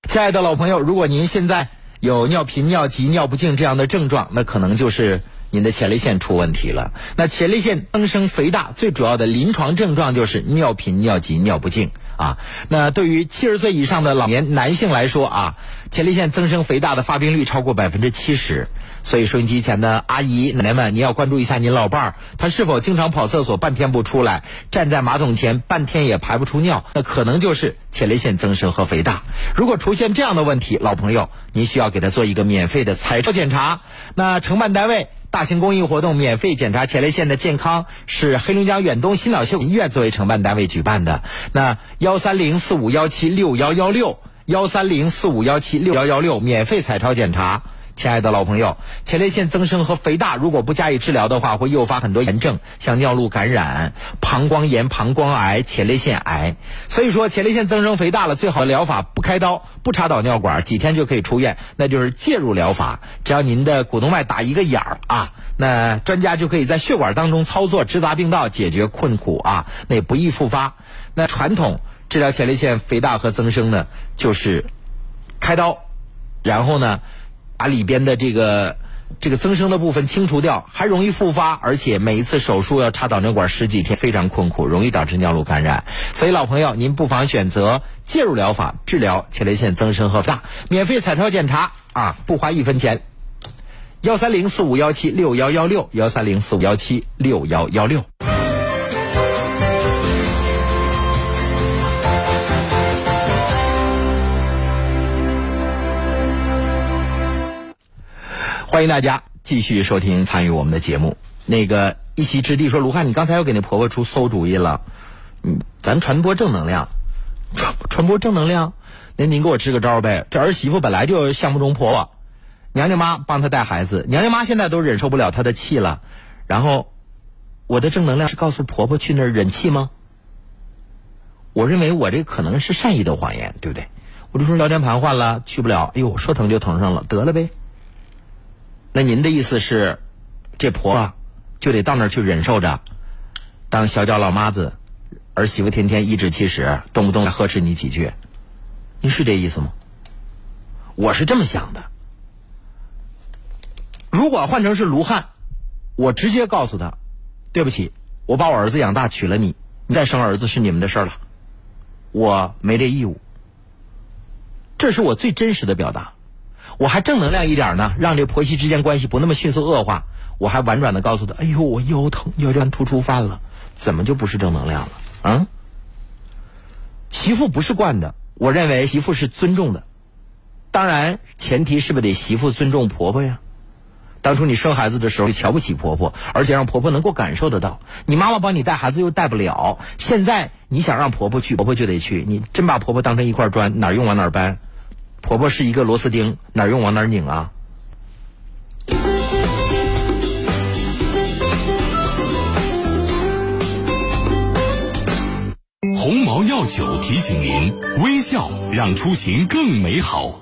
亲爱的老朋友，如果您现在有尿频、尿急、尿不尽这样的症状，那可能就是您的前列腺出问题了。那前列腺增生肥大最主要的临床症状就是尿频、尿急、尿不尽啊。那对于七十岁以上的老年男性来说啊，前列腺增生肥大的发病率超过百分之七十。所以收音机前的阿姨奶奶们，您要关注一下您老伴儿，他是否经常跑厕所半天不出来，站在马桶前半天也排不出尿，那可能就是前列腺增生和肥大。如果出现这样的问题，老朋友，您需要给他做一个免费的彩超检查。那承办单位大型公益活动免费检查前列腺的健康，是黑龙江远东心脑血管医院作为承办单位举办的。那幺三零四五幺七六幺幺六幺三零四五幺七六幺幺六免费彩超检查。亲爱的老朋友，前列腺增生和肥大如果不加以治疗的话，会诱发很多炎症，像尿路感染、膀胱炎、膀胱癌、前列腺癌。所以说，前列腺增生肥大了，最好的疗法不开刀、不插导尿管，几天就可以出院，那就是介入疗法。只要您的股动脉打一个眼儿啊，那专家就可以在血管当中操作，直达病道，解决困苦啊，那也不易复发。那传统治疗前列腺肥大和增生呢，就是开刀，然后呢。把里边的这个这个增生的部分清除掉，还容易复发，而且每一次手术要插导尿管十几天，非常困苦，容易导致尿路感染。所以老朋友，您不妨选择介入疗法治疗前列腺增生和大，免费彩超检查啊，不花一分钱。幺三零四五幺七六幺幺六，幺三零四五幺七六幺幺六。欢迎大家继续收听参与我们的节目。那个一席之地说：“卢汉，你刚才又给那婆婆出馊主意了。嗯，咱传播正能量，传传播正能量。那您给我支个招呗？这儿媳妇本来就相不中婆婆，娘家妈帮她带孩子，娘家妈现在都忍受不了她的气了。然后，我的正能量是告诉婆婆去那儿忍气吗？我认为我这可能是善意的谎言，对不对？我就说腰间盘换了，去不了。哎呦，说疼就疼上了，得了呗。”那您的意思是，这婆婆就得到那儿去忍受着，当小脚老妈子，儿媳妇天天颐指气使，动不动来呵斥你几句，您是这意思吗？我是这么想的。如果换成是卢汉，我直接告诉他，对不起，我把我儿子养大娶了你，你再生儿子是你们的事儿了，我没这义务。这是我最真实的表达。我还正能量一点呢，让这婆媳之间关系不那么迅速恶化。我还婉转的告诉他：“哎呦，我腰疼，腰间突出犯了，怎么就不是正能量了？”啊，媳妇不是惯的，我认为媳妇是尊重的。当然，前提是不是得媳妇尊重婆婆呀？当初你生孩子的时候就瞧不起婆婆，而且让婆婆能够感受得到。你妈妈帮你带孩子又带不了，现在你想让婆婆去，婆婆就得去。你真把婆婆当成一块砖，哪用往哪搬？婆婆是一个螺丝钉，哪用往哪拧啊？鸿毛药酒提醒您：微笑让出行更美好。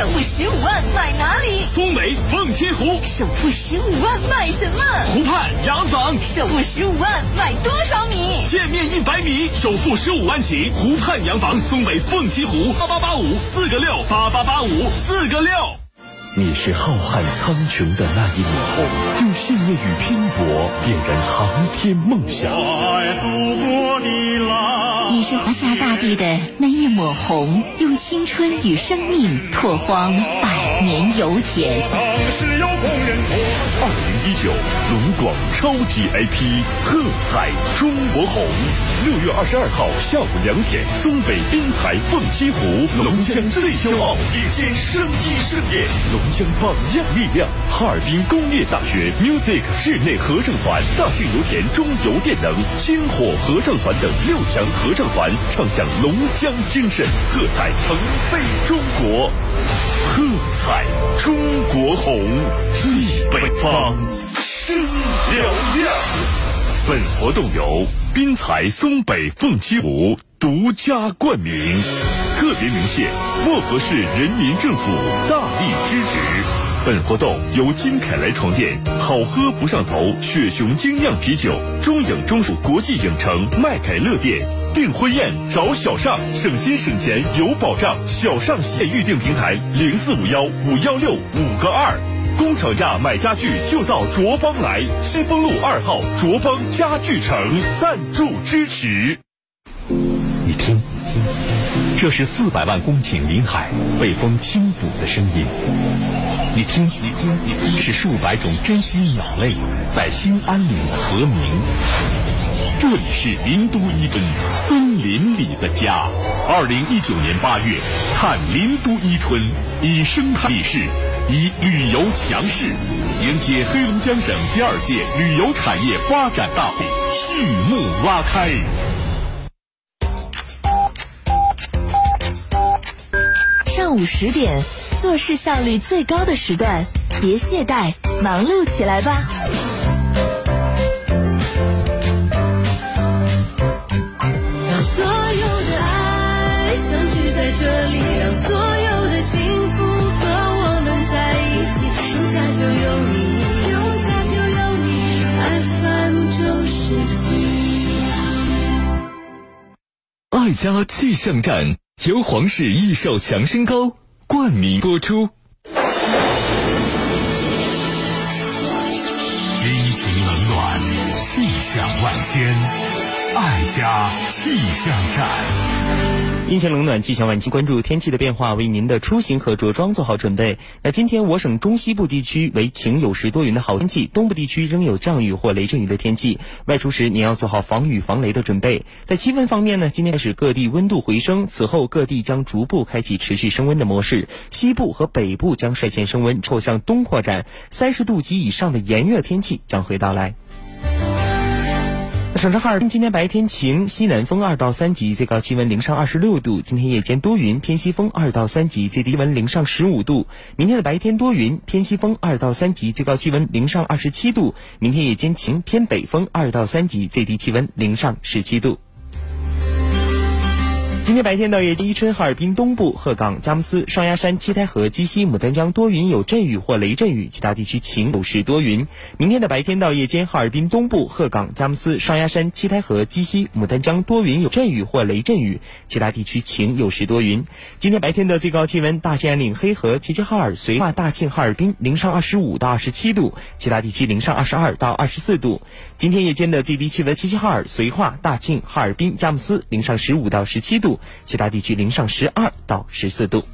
首付十五万买哪里？松北凤栖湖，首付十五万买什么？湖畔洋房，首付十五万买多少米？见面一百米，首付十五万起，湖畔洋房，松北凤栖湖，八八八五四个六，八八八五四个六。你是浩瀚苍穹的那一抹红，用信念与拼搏点燃航天梦想。爱祖国的蓝，你是华夏大地的那一抹红，用青春与生命拓荒百年油田。二零一九龙广超级 IP 喝彩中国红，六月二十二号下午两点，松北滨彩凤栖湖，龙江最骄傲迎接生意盛宴，龙江榜样力量，哈尔滨工业大学 Music 室内合唱团，大庆油田中油电能，星火合唱团等六强合唱团唱响龙江精神，喝彩腾飞中国，喝彩中国红，立北方生嘹亮。本活动由滨彩松北凤栖湖独家冠名，特别鸣谢漠河市人民政府大力支持。本活动由金凯莱床垫、好喝不上头雪熊精酿啤酒、中影中属国际影城麦凯乐店。订婚宴找小尚，省心省钱有保障。小尚系预订平台零四五幺五幺六五个二。工厂价买家具就到卓邦来，新丰路二号卓邦家具城赞助支持。你听，这是四百万公顷林海被风轻抚的声音。你听，你听，你听，是数百种珍稀鸟类在新安岭的和鸣。这里是林都伊春森林里的家。二零一九年八月，看林都伊春，以生态立市，以旅游强势，迎接黑龙江省第二届旅游产业发展大会序幕拉开。上午十点，做事效率最高的时段，别懈怠，忙碌起来吧。让所有的爱相聚在这里，让所有的幸福就有你，有家就有你。爱家气象站由皇氏益寿强身膏冠名播出。阴晴冷暖，气象万千，爱家气象站。阴晴冷暖，气象万千，关注天气的变化，为您的出行和着装做好准备。那今天我省中西部地区为晴有时多云的好天气，东部地区仍有降雨或雷阵雨的天气。外出时您要做好防雨防雷的准备。在气温方面呢，今天开始各地温度回升，此后各地将逐步开启持续升温的模式。西部和北部将率先升温，后向东扩展，三十度及以上的炎热天气将会到来。省城哈尔滨今天白天晴，西南风二到三级，最高气温零上二十六度。今天夜间多云，偏西风二到三级，最低温零上十五度。明天的白天多云，偏西风二到三级，最高气温零上二十七度。明天夜间晴，偏北风二到三级，最低气温零上十七度。今天白天到夜间，伊春、哈尔滨东部、鹤岗、佳木斯、双鸭山、七台河、鸡西、牡丹江多云有阵雨或雷阵雨，其他地区晴有时多云。明天的白天到夜间，哈尔滨东部、鹤岗、佳木斯、双鸭山、七台河、鸡西、牡丹江多云有阵雨或雷阵雨，其他地区晴有时多云。今天白天的最高气温，大兴安岭、黑河、齐齐哈尔、绥化、大庆、哈尔滨零上二十五到二十七度，其他地区零上二十二到二十四度。今天夜间的最低气温，齐齐哈尔、绥化、大庆、哈尔滨、佳木斯零上十五到十七度。其他地区零上十二到十四度。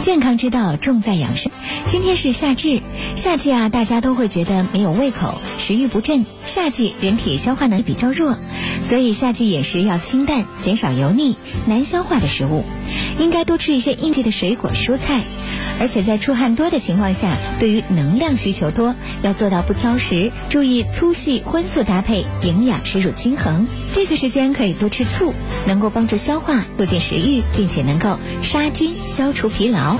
健康之道重在养生。今天是夏至，夏季啊，大家都会觉得没有胃口，食欲不振。夏季人体消化能力比较弱，所以夏季饮食要清淡，减少油腻、难消化的食物，应该多吃一些应季的水果蔬菜。而且在出汗多的情况下，对于能量需求多，要做到不挑食，注意粗细荤素搭配，营养摄入均衡。这个时间可以多吃醋，能够帮助消化，促进食欲，并且能够杀菌、消除疲劳。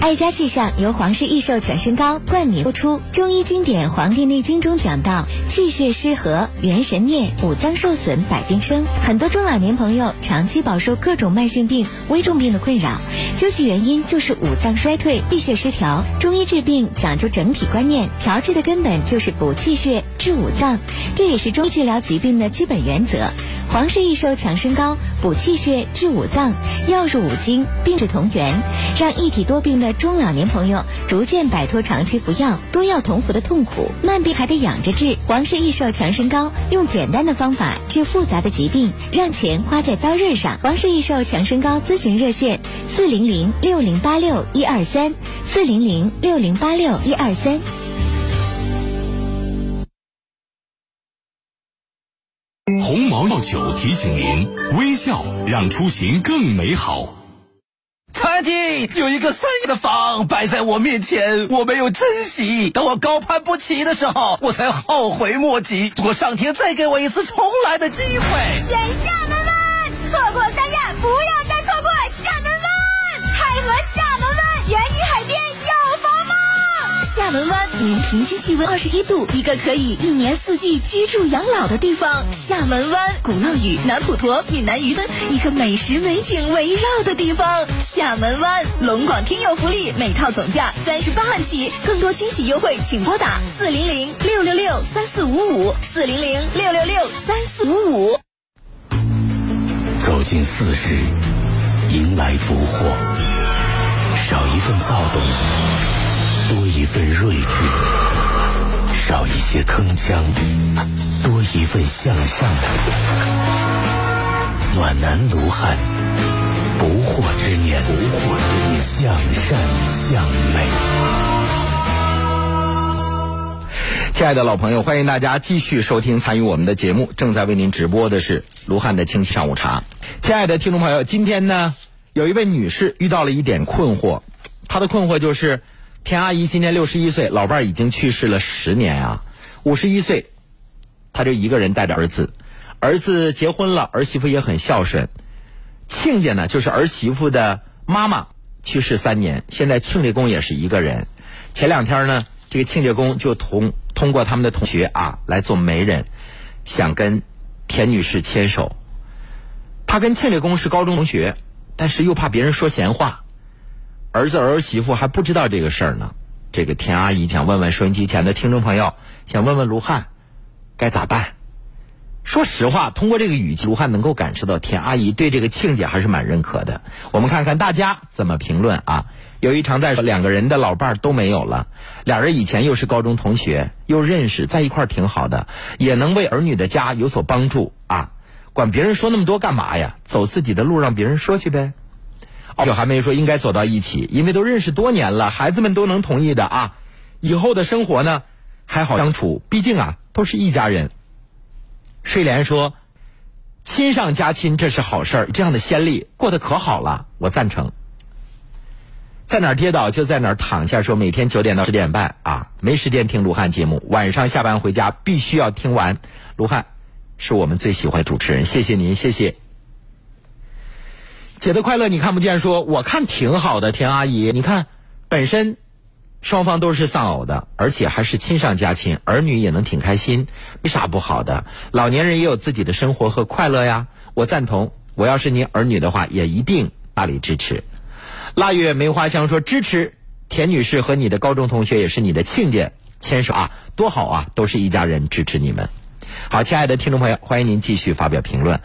爱家气象由皇氏益寿强身膏冠名播出。中医经典《黄帝内经》中讲到，气血失和，元神灭，五脏受损，百病生。很多中老年朋友长期饱受各种慢性病、危重病的困扰，究其原因就是五脏衰退、气血失调。中医治病讲究整体观念，调治的根本就是补气血、治五脏，这也是中医治疗疾病的基本原则。皇氏益寿强身膏补气血、治五脏，药入五经，病治同源，让一体多病的中老年朋友逐渐摆脱长期服药、多药同服的痛苦。慢病还得养着治，皇氏益寿强身膏用简单的方法治复杂的疾病，让钱花在刀刃上。皇氏益寿强身膏咨询热线：四零零六零八六一二三，四零零六零八六一二三。红毛药酒提醒您：微笑让出行更美好。曾经有一个三亿的房摆在我面前，我没有珍惜，等我高攀不起的时候，我才后悔莫及。如果上天再给我一次重来的机会，选厦门湾，错过三亚，不要厦门湾年平均气温二十一度，一个可以一年四季居住养老的地方。厦门湾，鼓浪屿、南普陀、闽南渔村，一个美食美景围绕的地方。厦门湾，龙广听友福利，每套总价三十八万起，更多惊喜优惠，请拨打四零零六六六三四五五四零零六六六三四五五。走进四十，迎来福祸，少一份躁动，多一份睿智；少一些铿锵，多一份向上。暖男卢汉，不惑之年，不惑之年，向善向美。亲爱的老朋友，欢迎大家继续收听参与我们的节目。正在为您直播的是卢汉的清晰上午茶。亲爱的听众朋友，今天呢，有一位女士遇到了一点困惑，她的困惑就是，田阿姨今年六十一岁，老伴儿已经去世了十年啊，五十一岁，她就一个人带着儿子，儿子结婚了，儿媳妇也很孝顺，亲家呢就是儿媳妇的妈妈去世三年，现在亲家公也是一个人。前两天呢，这个亲家公就同通过他们的同学啊来做媒人，想跟田女士牵手。他跟亲家公是高中同学，但是又怕别人说闲话，儿子儿媳妇还不知道这个事儿呢。这个田阿姨想问问收音机前的听众朋友，想问问卢汉该咋办？说实话，通过这个语气，卢汉能够感受到田阿姨对这个亲家还是蛮认可的。我们看看大家怎么评论啊？有一常在说，两个人的老伴儿都没有了，俩人以前又是高中同学，又认识，在一块儿挺好的，也能为儿女的家有所帮助啊。管别人说那么多干嘛呀？走自己的路，让别人说去呗。哦，有还没说应该走到一起，因为都认识多年了，孩子们都能同意的啊。以后的生活呢，还好相处，毕竟啊，都是一家人。睡莲说：“亲上加亲，这是好事儿，这样的先例过得可好了，我赞成。”在哪儿跌倒就在哪儿躺下。说每天九点到十点半啊，没时间听卢汉节目，晚上下班回家必须要听完。卢汉是我们最喜欢的主持人，谢谢您，谢谢。姐的快乐你看不见说，我看挺好的，田阿姨，你看本身双方都是丧偶的，而且还是亲上加亲，儿女也能挺开心，没啥不好的。老年人也有自己的生活和快乐呀，我赞同。我要是您儿女的话，也一定大力支持。腊月梅花香说支持田女士和你的高中同学，也是你的亲家牵手啊，多好啊，都是一家人，支持你们。好，亲爱的听众朋友，欢迎您继续发表评论。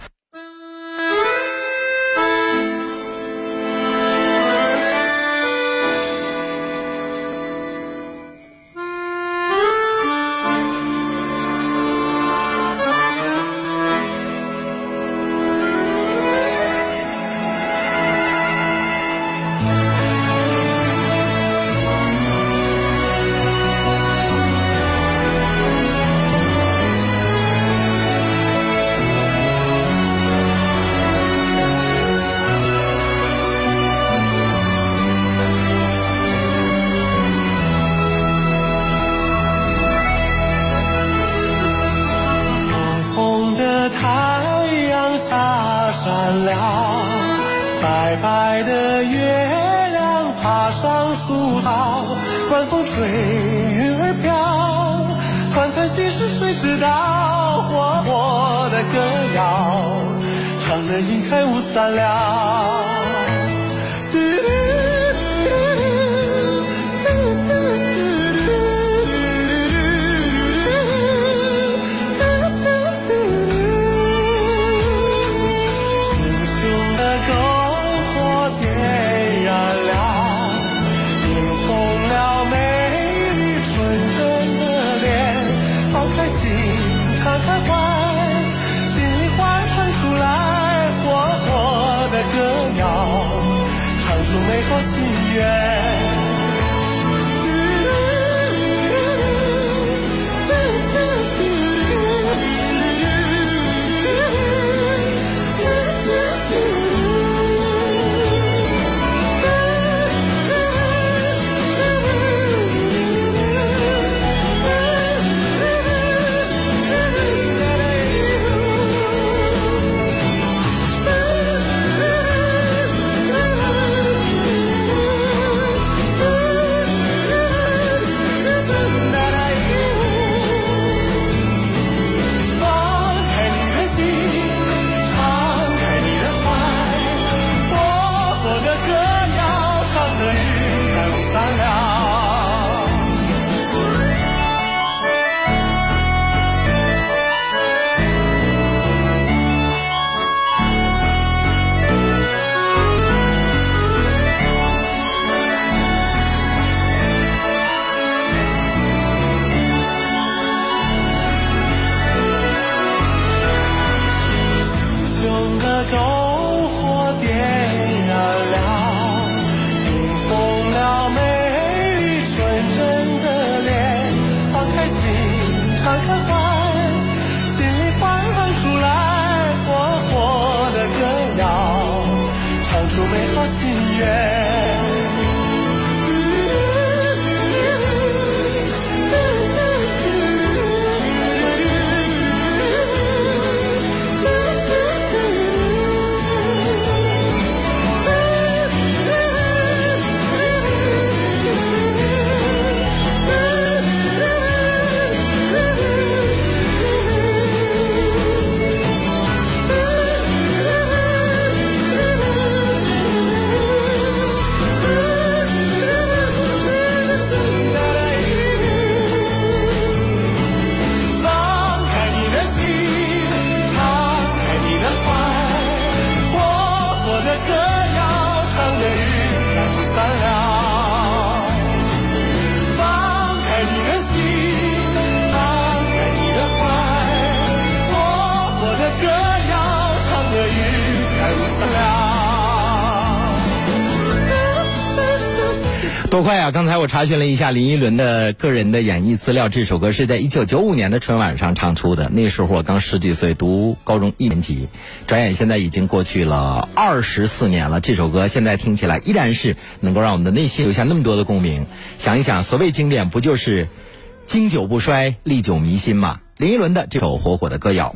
唱出多快啊！刚才我查询了一下林依轮的个人的演绎资料，这首歌是在一九九五年的春晚上唱出的。那时候我刚十几岁，读高中一年级。转眼现在已经过去了二十四年了，这首歌现在听起来依然是能够让我们的内心留下那么多的共鸣。想一想，所谓经典，不就是经久不衰、历久弥新吗？林依轮的这首火火的歌谣。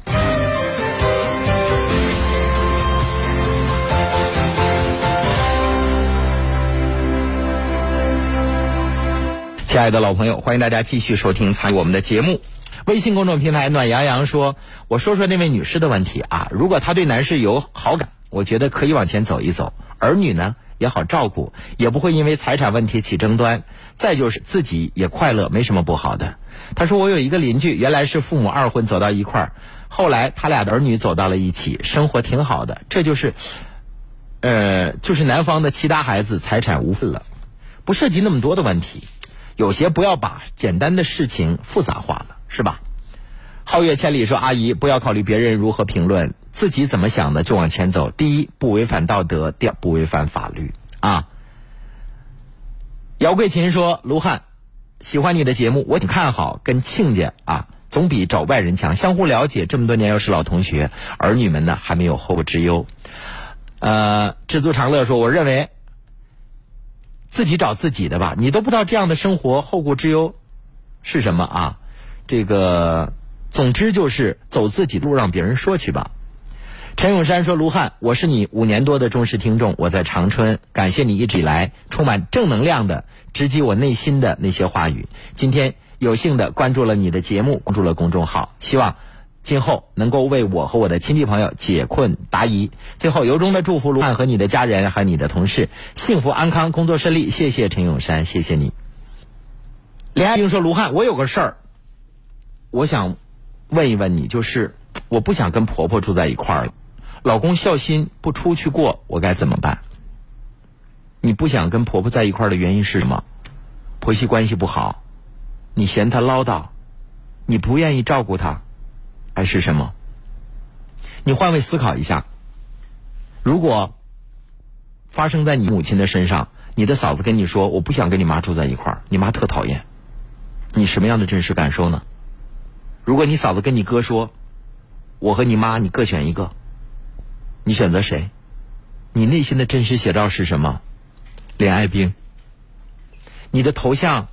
亲爱的老朋友，欢迎大家继续收听参与我们的节目。微信公众平台暖洋洋说：“我说说那位女士的问题啊，如果她对男士有好感，我觉得可以往前走一走。儿女呢也好照顾，也不会因为财产问题起争端。再就是自己也快乐，没什么不好的。”她说：“我有一个邻居，原来是父母二婚走到一块儿，后来他俩的儿女走到了一起，生活挺好的。这就是，呃，就是男方的其他孩子财产无份了，不涉及那么多的问题。”有些不要把简单的事情复杂化了，是吧？皓月千里说：“阿姨，不要考虑别人如何评论，自己怎么想的就往前走。第一，不违反道德；第二，不违反法律。”啊。姚桂琴说：“卢汉，喜欢你的节目，我挺看好，跟亲家啊，总比找外人强。相互了解，这么多年又是老同学，儿女们呢还没有后顾之忧。”呃，知足常乐说：“我认为。”自己找自己的吧，你都不知道这样的生活后顾之忧是什么啊？这个，总之就是走自己路，让别人说去吧。陈永山说：“卢汉，我是你五年多的忠实听众，我在长春，感谢你一直以来充满正能量的直击我内心的那些话语。今天有幸的关注了你的节目，关注了公众号，希望今后能够为我和我的亲戚朋友解困答疑。最后，由衷的祝福卢汉和你的家人，还有你的同事幸福安康，工作顺利。谢谢陈永山，谢谢你。”连爱兵说：“卢汉，我有个事儿，我想问一问你，就是我不想跟婆婆住在一块儿了。”老公孝心不出去过，我该怎么办？你不想跟婆婆在一块儿的原因是什么？婆媳关系不好，你嫌她唠叨，你不愿意照顾她，还是什么？你换位思考一下，如果发生在你母亲的身上，你的嫂子跟你说我不想跟你妈住在一块儿，你妈特讨厌，你什么样的真实感受呢？如果你嫂子跟你哥说，我和你妈你各选一个。你选择谁？你内心的真实写照是什么？恋爱兵。你的头像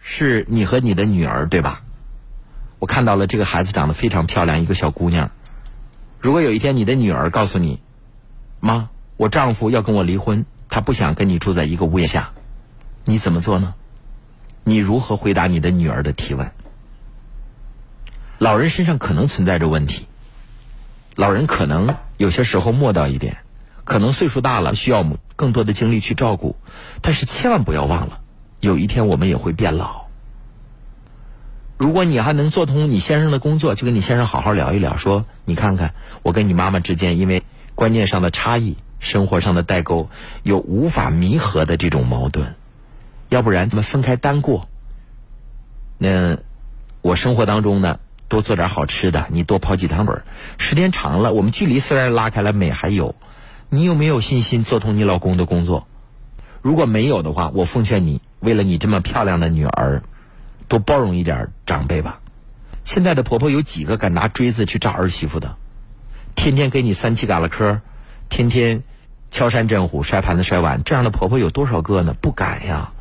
是你和你的女儿对吧？我看到了这个孩子长得非常漂亮，一个小姑娘。如果有一天你的女儿告诉你：“妈，我丈夫要跟我离婚，他不想跟你住在一个屋檐下。”你怎么做呢？你如何回答你的女儿的提问？老人身上可能存在着问题。老人可能有些时候磨叨一点，可能岁数大了，需要更多的精力去照顾。但是千万不要忘了，有一天我们也会变老。如果你还能做通你先生的工作，就跟你先生好好聊一聊，说你看看我跟你妈妈之间因为观念上的差异、生活上的代沟，有无法弥合的这种矛盾。要不然咱们分开单过。那我生活当中呢？多做点好吃的，你多跑几趟腿时间长了，我们距离虽然拉开了，美还有。你有没有信心做通你老公的工作？如果没有的话，我奉劝你，为了你这么漂亮的女儿，多包容一点长辈吧。现在的婆婆有几个敢拿锥子去扎儿媳妇的？天天给你三七嘎了磕，天天敲山震虎、摔盘子摔碗，这样的婆婆有多少个呢？不敢呀！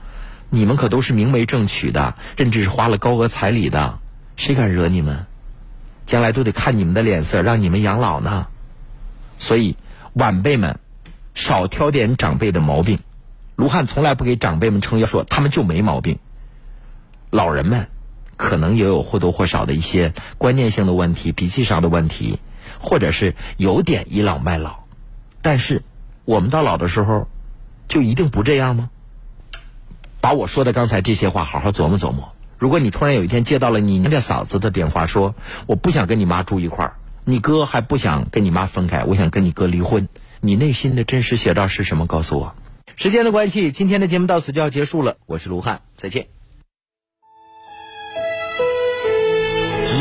你们可都是明媒正娶的，甚至是花了高额彩礼的。谁敢惹你们？将来都得看你们的脸色，让你们养老呢。所以晚辈们少挑点长辈的毛病。卢汉从来不给长辈们撑腰，说他们就没毛病。老人们可能也有或多或少的一些观念性的问题、脾气上的问题，或者是有点倚老卖老。但是我们到老的时候，就一定不这样吗？把我说的刚才这些话好好琢磨琢磨。如果你突然有一天接到了你家嫂子的电话，说我不想跟你妈住一块儿，你哥还不想跟你妈分开，我想跟你哥离婚，你内心的真实写照是什么？告诉我。时间的关系，今天的节目到此就要结束了。我是卢汉，再见。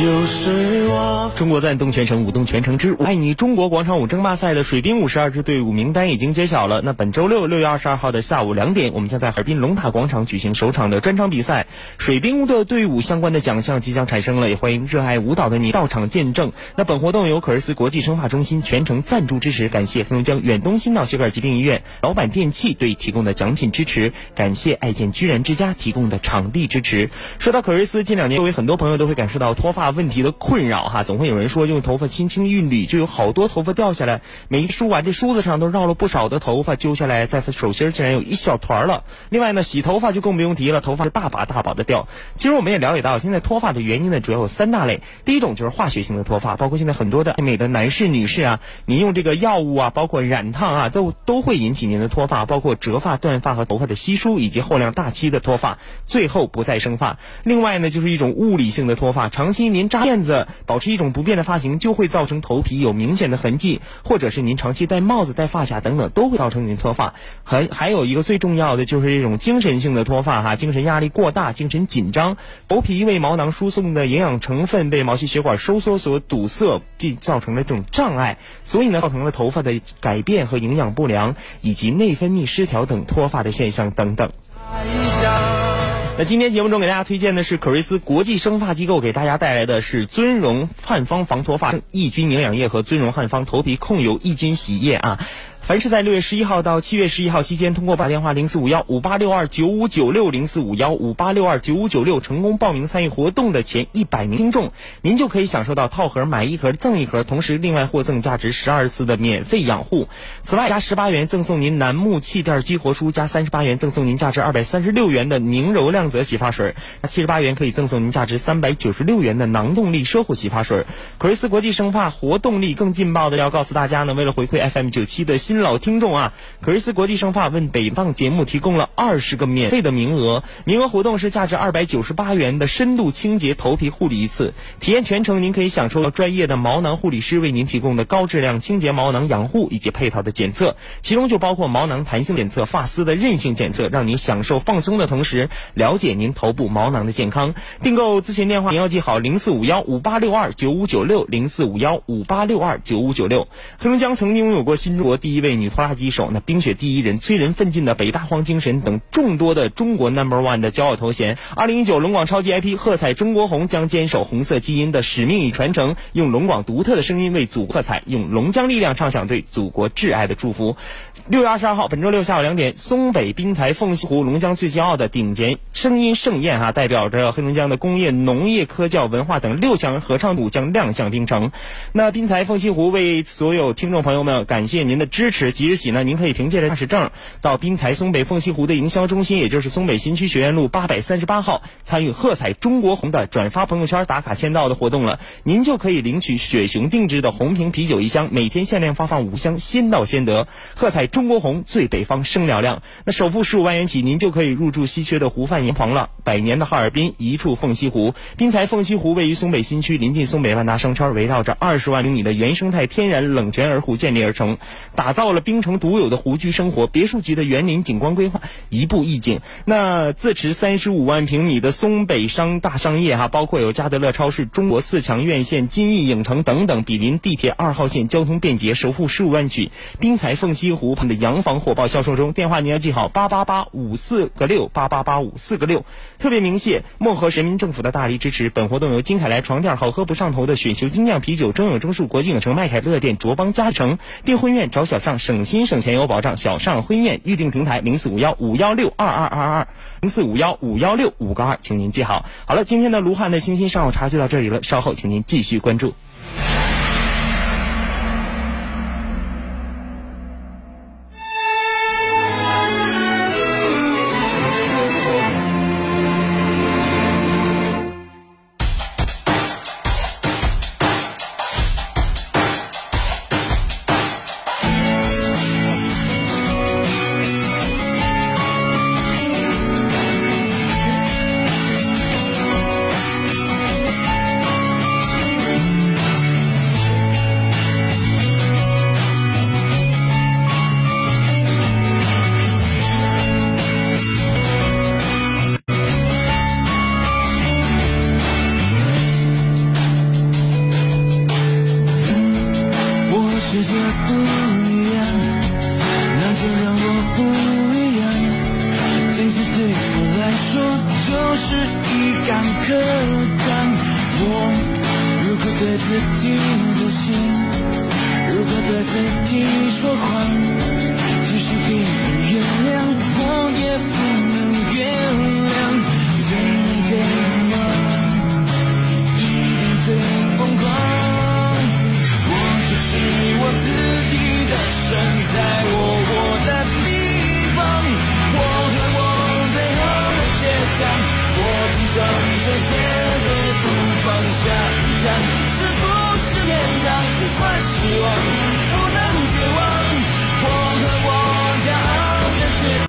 有时我中国赞动全城舞动全城之舞爱你中国广场舞争霸赛的水兵五十二支队伍名单已经揭晓了。那本周六六月二十二号的下午两点，我们将在哈尔滨龙塔广场举行首场的专场比赛。水兵的队伍相关的奖项即将产生了，也欢迎热爱舞蹈的你到场见证。那本活动由可尔斯国际生化中心全程赞助支持，感谢黑龙江远东心脑血管疾病医院、老板电器对提供的奖品支持，感谢爱健居然之家提供的场地支持。说到可瑞斯，近两年作为很多朋友都会感受到脱发。问题的困扰哈，总会有人说用头发轻轻一捋，就有好多头发掉下来。每一梳完，这梳子上都绕了不少的头发，揪下来在手心竟然有一小团了。另外呢，洗头发就更不用提了，头发是大把大把的掉。其实我们也了解到，现在脱发的原因呢，主要有三大类。第一种就是化学性的脱发，包括现在很多的美的男士、女士啊，您用这个药物啊，包括染烫啊，都都会引起您的脱发，包括折发、断发和头发的稀疏，以及后量大期的脱发，最后不再生发。另外呢，就是一种物理性的脱发，长期您扎辫子，保持一种不变的发型，就会造成头皮有明显的痕迹，或者是您长期戴帽子、戴发卡等等，都会造成您脱发。还还有一个最重要的就是这种精神性的脱发哈，精神压力过大、精神紧张，头皮因为毛囊输送的营养成分被毛细血管收缩所堵塞，并造成了这种障碍，所以呢，造成了头发的改变和营养不良，以及内分泌失调等脱发的现象等等。那今天节目中给大家推荐的是可瑞斯国际生发机构给大家带来的是尊荣汉方防脱发抑菌营养液和尊荣汉方头皮控油抑菌洗液啊。凡是在六月十一号到七月十一号期间，通过打电话零四五幺五八六二九五九六零四五幺五八六二九五九六成功报名参与活动的前一百名听众，您就可以享受到套盒买一盒赠一盒，同时另外获赠价值十二次的免费养护。此外，加十八元赠送您楠木气垫激活梳，加三十八元赠送您价值二百三十六元的宁柔亮泽洗发水，那七十八元可以赠送您价值三百九十六元的囊动力奢护洗发水。可瑞斯国际生发活动力更劲爆的要告诉大家呢，为了回馈 FM 九七的新老听众啊，可瑞斯国际生发为北档节目提供了二十个免费的名额，名额活动是价值二百九十八元的深度清洁头皮护理一次，体验全程您可以享受到专业的毛囊护理师为您提供的高质量清洁毛囊养护以及配套的检测，其中就包括毛囊弹性检测、发丝的韧性检测，让您享受放松的同时了解您头部毛囊的健康。订购咨询电话您要记好零四五幺五八六二九五九六零四五幺五八六二九五九六。黑龙江曾经拥有过新中国第一位女拖拉机手，那冰雪第一人、催人奋进的北大荒精神等众多的中国 number one 的骄傲头衔。二零一九龙广超级 IP 喝彩中国红将坚守红色基因的使命与传承，用龙广独特的声音为祖国喝彩，用龙江力量唱响对祖国挚爱的祝福。六月二十二号，本周六下午两点，松北滨台凤西湖龙江最骄傲的顶尖声音盛宴哈，代表着黑龙江的工业、农业、科教、文化等六项合唱组将亮相冰城。那滨台凤西湖为所有听众朋友们感谢您的支支持。即日起呢，您可以凭借着驾驶证到滨台松北凤西湖的营销中心，也就是松北新区学院路八百三十八号，参与喝彩中国红的转发朋友圈打卡签到的活动了。您就可以领取雪熊定制的红瓶啤酒一箱，每天限量发放五箱，先到先得。喝彩中国红，最北方生嘹亮。那首付十五万元起，您就可以入住稀缺的湖畔银棚了。百年的哈尔滨，一处凤西湖。滨财凤西湖位于松北新区，临近松北万达商圈，围绕着二十万厘米的原生态天然冷泉儿湖建立而成，打造了冰城独有的湖居生活。别墅级的园林景观规划，一步一景。那自持三十五万平米的松北商大商业哈，包括有嘉德乐超市、中国四强院线、金逸影城等等，毗邻地铁二号线，交通便捷，首付十五万起。滨财凤西湖畔的洋房火爆销售中，电话你要记好：八八八五四个六八八八五四个六。特别鸣谢漠河人民政府的大力支持。本活动由金凯莱床垫好喝不上头的雪球精酿啤酒、中影中树国际影城、麦凯乐店、卓邦嘉诚订婚宴找小上，省心省钱有保障。小尚婚宴预订平台零四五幺五幺六二二二二零四五幺五幺六五个二，请您记好。好了，今天的卢汉的清新上午茶就到这里了，稍后请您继续关注。